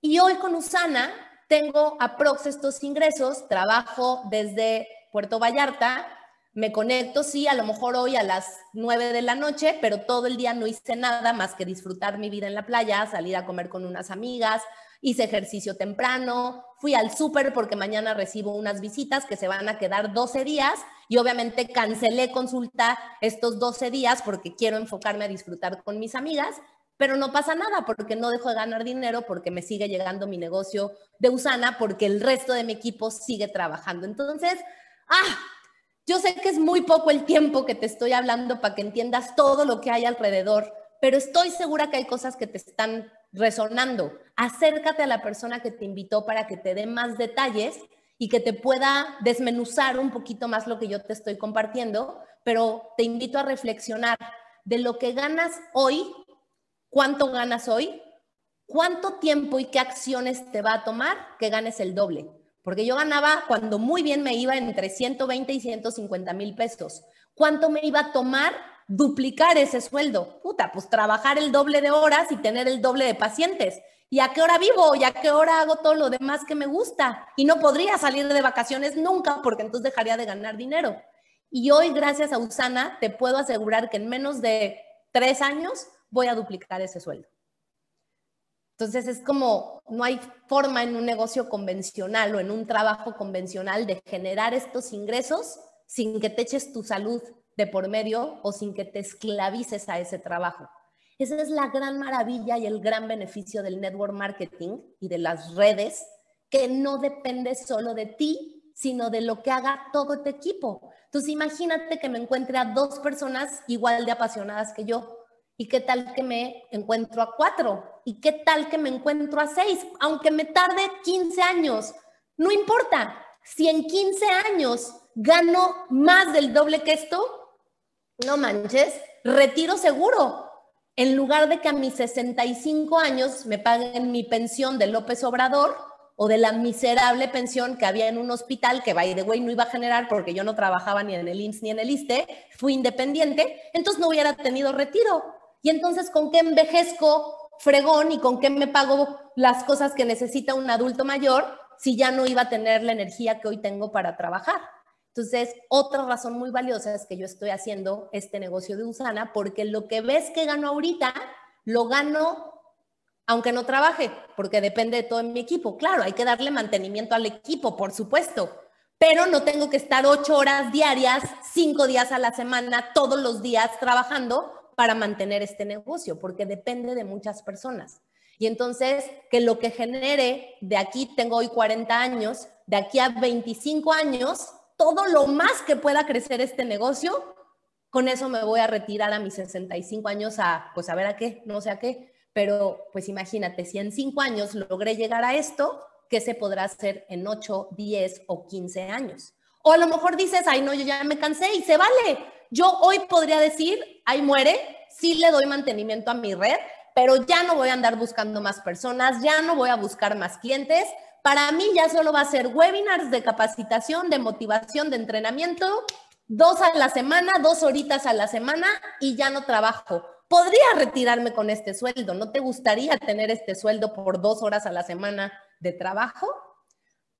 Y hoy con Usana tengo aprox estos ingresos, trabajo desde Puerto Vallarta, me conecto, sí, a lo mejor hoy a las 9 de la noche, pero todo el día no hice nada más que disfrutar mi vida en la playa, salir a comer con unas amigas, hice ejercicio temprano, fui al súper porque mañana recibo unas visitas que se van a quedar 12 días y obviamente cancelé consulta estos 12 días porque quiero enfocarme a disfrutar con mis amigas, pero no pasa nada porque no dejo de ganar dinero porque me sigue llegando mi negocio de Usana porque el resto de mi equipo sigue trabajando. Entonces, ah, yo sé que es muy poco el tiempo que te estoy hablando para que entiendas todo lo que hay alrededor, pero estoy segura que hay cosas que te están resonando. Acércate a la persona que te invitó para que te dé más detalles y que te pueda desmenuzar un poquito más lo que yo te estoy compartiendo, pero te invito a reflexionar de lo que ganas hoy, cuánto ganas hoy, cuánto tiempo y qué acciones te va a tomar que ganes el doble porque yo ganaba cuando muy bien me iba entre 120 y 150 mil pesos. ¿Cuánto me iba a tomar duplicar ese sueldo? Puta, pues trabajar el doble de horas y tener el doble de pacientes. ¿Y a qué hora vivo? ¿Y a qué hora hago todo lo demás que me gusta? Y no podría salir de vacaciones nunca porque entonces dejaría de ganar dinero. Y hoy, gracias a Usana, te puedo asegurar que en menos de tres años voy a duplicar ese sueldo. Entonces es como, no hay forma en un negocio convencional o en un trabajo convencional de generar estos ingresos sin que te eches tu salud de por medio o sin que te esclavices a ese trabajo. Esa es la gran maravilla y el gran beneficio del network marketing y de las redes, que no depende solo de ti, sino de lo que haga todo tu equipo. Entonces imagínate que me encuentre a dos personas igual de apasionadas que yo ¿Y qué tal que me encuentro a cuatro? ¿Y qué tal que me encuentro a seis? Aunque me tarde 15 años, no importa. Si en 15 años gano más del doble que esto, no manches, retiro seguro. En lugar de que a mis 65 años me paguen mi pensión de López Obrador o de la miserable pensión que había en un hospital que, by the way, no iba a generar porque yo no trabajaba ni en el IMSS ni en el ISTE, fui independiente, entonces no hubiera tenido retiro. Y entonces, ¿con qué envejezco fregón y con qué me pago las cosas que necesita un adulto mayor si ya no iba a tener la energía que hoy tengo para trabajar? Entonces, otra razón muy valiosa es que yo estoy haciendo este negocio de Usana porque lo que ves que gano ahorita, lo gano aunque no trabaje, porque depende de todo mi equipo. Claro, hay que darle mantenimiento al equipo, por supuesto, pero no tengo que estar ocho horas diarias, cinco días a la semana, todos los días trabajando, para mantener este negocio, porque depende de muchas personas. Y entonces, que lo que genere, de aquí tengo hoy 40 años, de aquí a 25 años, todo lo más que pueda crecer este negocio, con eso me voy a retirar a mis 65 años a, pues a ver a qué, no sé a qué, pero pues imagínate, si en 5 años logré llegar a esto, ¿qué se podrá hacer en 8, 10 o 15 años? O a lo mejor dices, ay, no, yo ya me cansé y se vale. Yo hoy podría decir, ahí muere, sí le doy mantenimiento a mi red, pero ya no voy a andar buscando más personas, ya no voy a buscar más clientes. Para mí ya solo va a ser webinars de capacitación, de motivación, de entrenamiento, dos a la semana, dos horitas a la semana y ya no trabajo. Podría retirarme con este sueldo. ¿No te gustaría tener este sueldo por dos horas a la semana de trabajo?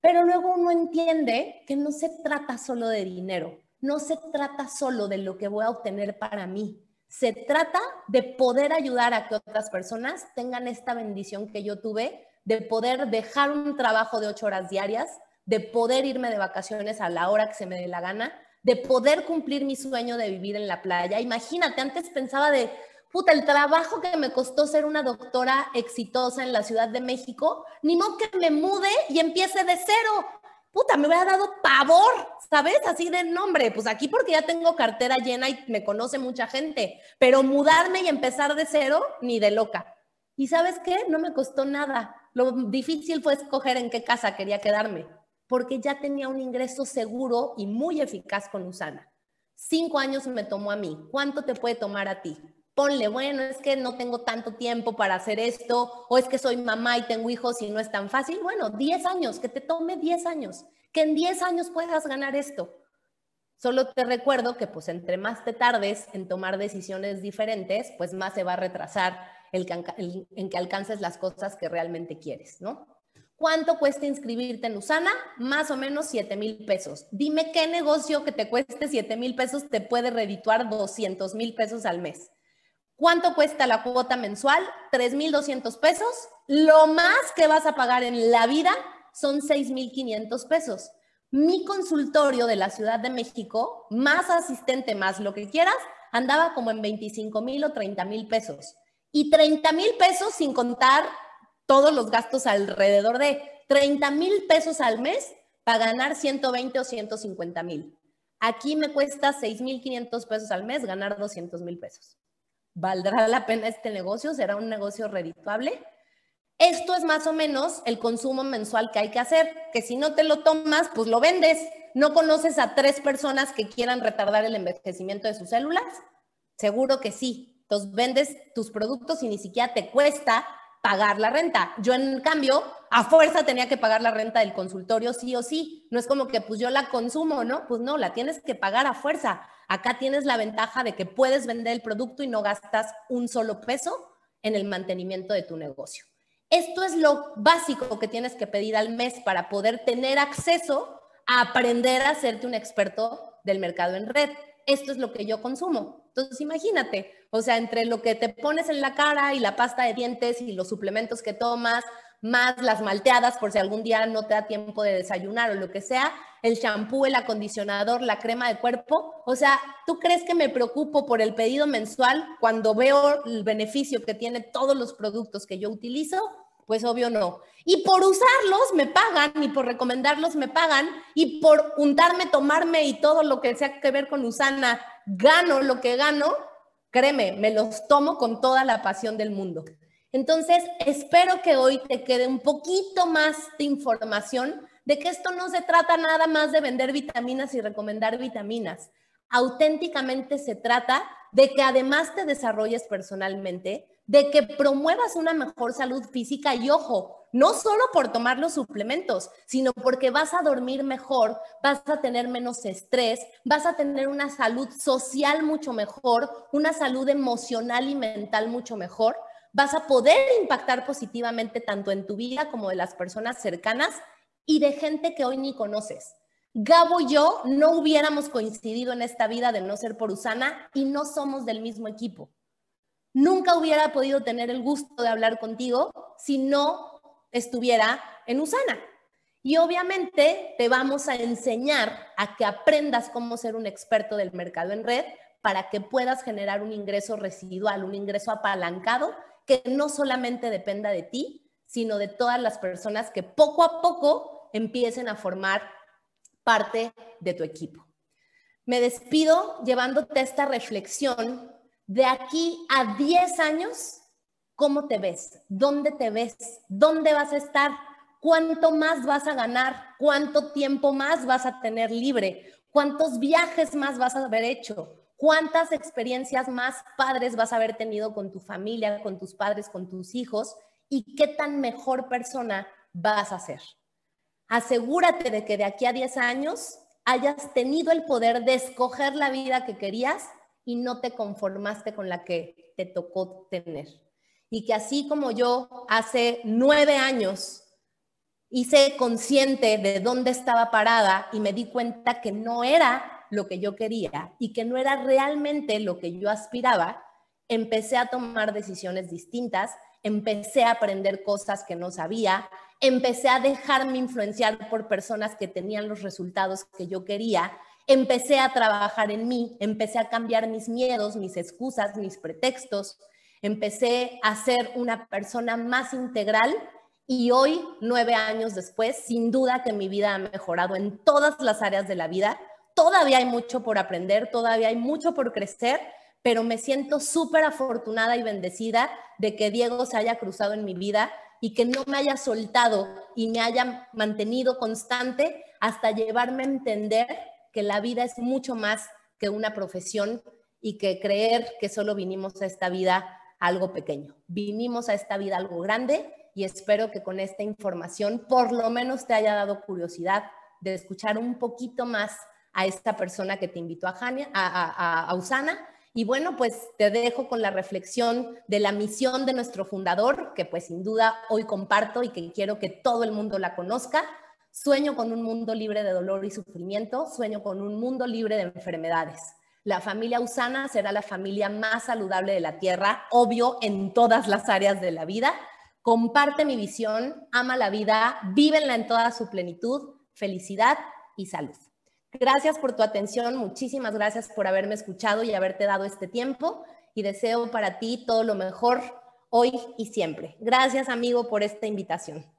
Pero luego uno entiende que no se trata solo de dinero, no se trata solo de lo que voy a obtener para mí. Se trata de poder ayudar a que otras personas tengan esta bendición que yo tuve, de poder dejar un trabajo de ocho horas diarias, de poder irme de vacaciones a la hora que se me dé la gana, de poder cumplir mi sueño de vivir en la playa. Imagínate, antes pensaba de, puta, el trabajo que me costó ser una doctora exitosa en la Ciudad de México, ni modo que me mude y empiece de cero. Puta, me hubiera dado pavor, ¿sabes? Así de nombre, pues aquí porque ya tengo cartera llena y me conoce mucha gente, pero mudarme y empezar de cero, ni de loca. ¿Y sabes qué? No me costó nada. Lo difícil fue escoger en qué casa quería quedarme, porque ya tenía un ingreso seguro y muy eficaz con Usana. Cinco años me tomó a mí. ¿Cuánto te puede tomar a ti? ponle, bueno, es que no tengo tanto tiempo para hacer esto, o es que soy mamá y tengo hijos y no es tan fácil. Bueno, 10 años, que te tome 10 años, que en 10 años puedas ganar esto. Solo te recuerdo que pues entre más te tardes en tomar decisiones diferentes, pues más se va a retrasar en que alcances las cosas que realmente quieres, ¿no? ¿Cuánto cuesta inscribirte en Usana? Más o menos 7 mil pesos. Dime qué negocio que te cueste 7 mil pesos te puede redituar 200 mil pesos al mes. ¿Cuánto cuesta la cuota mensual? 3.200 pesos. Lo más que vas a pagar en la vida son 6.500 pesos. Mi consultorio de la Ciudad de México, más asistente, más lo que quieras, andaba como en 25 mil o 30 mil pesos. Y 30 mil pesos sin contar todos los gastos alrededor de 30 mil pesos al mes para ganar 120 o 150 mil. Aquí me cuesta 6.500 pesos al mes ganar 200 mil pesos. ¿Valdrá la pena este negocio? ¿Será un negocio redituable? Esto es más o menos el consumo mensual que hay que hacer, que si no te lo tomas, pues lo vendes. ¿No conoces a tres personas que quieran retardar el envejecimiento de sus células? Seguro que sí. Entonces vendes tus productos y ni siquiera te cuesta pagar la renta. Yo en cambio, a fuerza tenía que pagar la renta del consultorio sí o sí. No es como que pues yo la consumo, ¿no? Pues no, la tienes que pagar a fuerza. Acá tienes la ventaja de que puedes vender el producto y no gastas un solo peso en el mantenimiento de tu negocio. Esto es lo básico que tienes que pedir al mes para poder tener acceso a aprender a hacerte un experto del mercado en red. Esto es lo que yo consumo. Entonces, imagínate, o sea, entre lo que te pones en la cara y la pasta de dientes y los suplementos que tomas, más las malteadas por si algún día no te da tiempo de desayunar o lo que sea, el shampoo, el acondicionador, la crema de cuerpo. O sea, ¿tú crees que me preocupo por el pedido mensual cuando veo el beneficio que tiene todos los productos que yo utilizo? Pues obvio no. Y por usarlos me pagan, y por recomendarlos me pagan, y por untarme, tomarme y todo lo que sea que ver con Usana, gano lo que gano, créeme, me los tomo con toda la pasión del mundo. Entonces, espero que hoy te quede un poquito más de información de que esto no se trata nada más de vender vitaminas y recomendar vitaminas. Auténticamente se trata de que además te desarrolles personalmente, de que promuevas una mejor salud física y ojo, no solo por tomar los suplementos, sino porque vas a dormir mejor, vas a tener menos estrés, vas a tener una salud social mucho mejor, una salud emocional y mental mucho mejor vas a poder impactar positivamente tanto en tu vida como de las personas cercanas y de gente que hoy ni conoces. Gabo y yo no hubiéramos coincidido en esta vida de no ser por Usana y no somos del mismo equipo. Nunca hubiera podido tener el gusto de hablar contigo si no estuviera en Usana. Y obviamente te vamos a enseñar a que aprendas cómo ser un experto del mercado en red para que puedas generar un ingreso residual, un ingreso apalancado que no solamente dependa de ti, sino de todas las personas que poco a poco empiecen a formar parte de tu equipo. Me despido llevándote esta reflexión de aquí a 10 años, ¿cómo te ves? ¿Dónde te ves? ¿Dónde vas a estar? cuánto más vas a ganar, cuánto tiempo más vas a tener libre, cuántos viajes más vas a haber hecho, cuántas experiencias más padres vas a haber tenido con tu familia, con tus padres, con tus hijos y qué tan mejor persona vas a ser. Asegúrate de que de aquí a 10 años hayas tenido el poder de escoger la vida que querías y no te conformaste con la que te tocó tener. Y que así como yo hace nueve años hice consciente de dónde estaba parada y me di cuenta que no era lo que yo quería y que no era realmente lo que yo aspiraba, empecé a tomar decisiones distintas, empecé a aprender cosas que no sabía, empecé a dejarme influenciar por personas que tenían los resultados que yo quería, empecé a trabajar en mí, empecé a cambiar mis miedos, mis excusas, mis pretextos, empecé a ser una persona más integral y hoy, nueve años después, sin duda que mi vida ha mejorado en todas las áreas de la vida. Todavía hay mucho por aprender, todavía hay mucho por crecer, pero me siento súper afortunada y bendecida de que Diego se haya cruzado en mi vida y que no me haya soltado y me haya mantenido constante hasta llevarme a entender que la vida es mucho más que una profesión y que creer que solo vinimos a esta vida algo pequeño. Vinimos a esta vida algo grande y espero que con esta información por lo menos te haya dado curiosidad de escuchar un poquito más a esta persona que te invitó a, a, a Usana y bueno, pues te dejo con la reflexión de la misión de nuestro fundador, que pues sin duda hoy comparto y que quiero que todo el mundo la conozca. Sueño con un mundo libre de dolor y sufrimiento, sueño con un mundo libre de enfermedades. La familia Usana será la familia más saludable de la Tierra, obvio en todas las áreas de la vida. Comparte mi visión, ama la vida, vívenla en toda su plenitud, felicidad y salud. Gracias por tu atención, muchísimas gracias por haberme escuchado y haberte dado este tiempo y deseo para ti todo lo mejor hoy y siempre. Gracias amigo por esta invitación.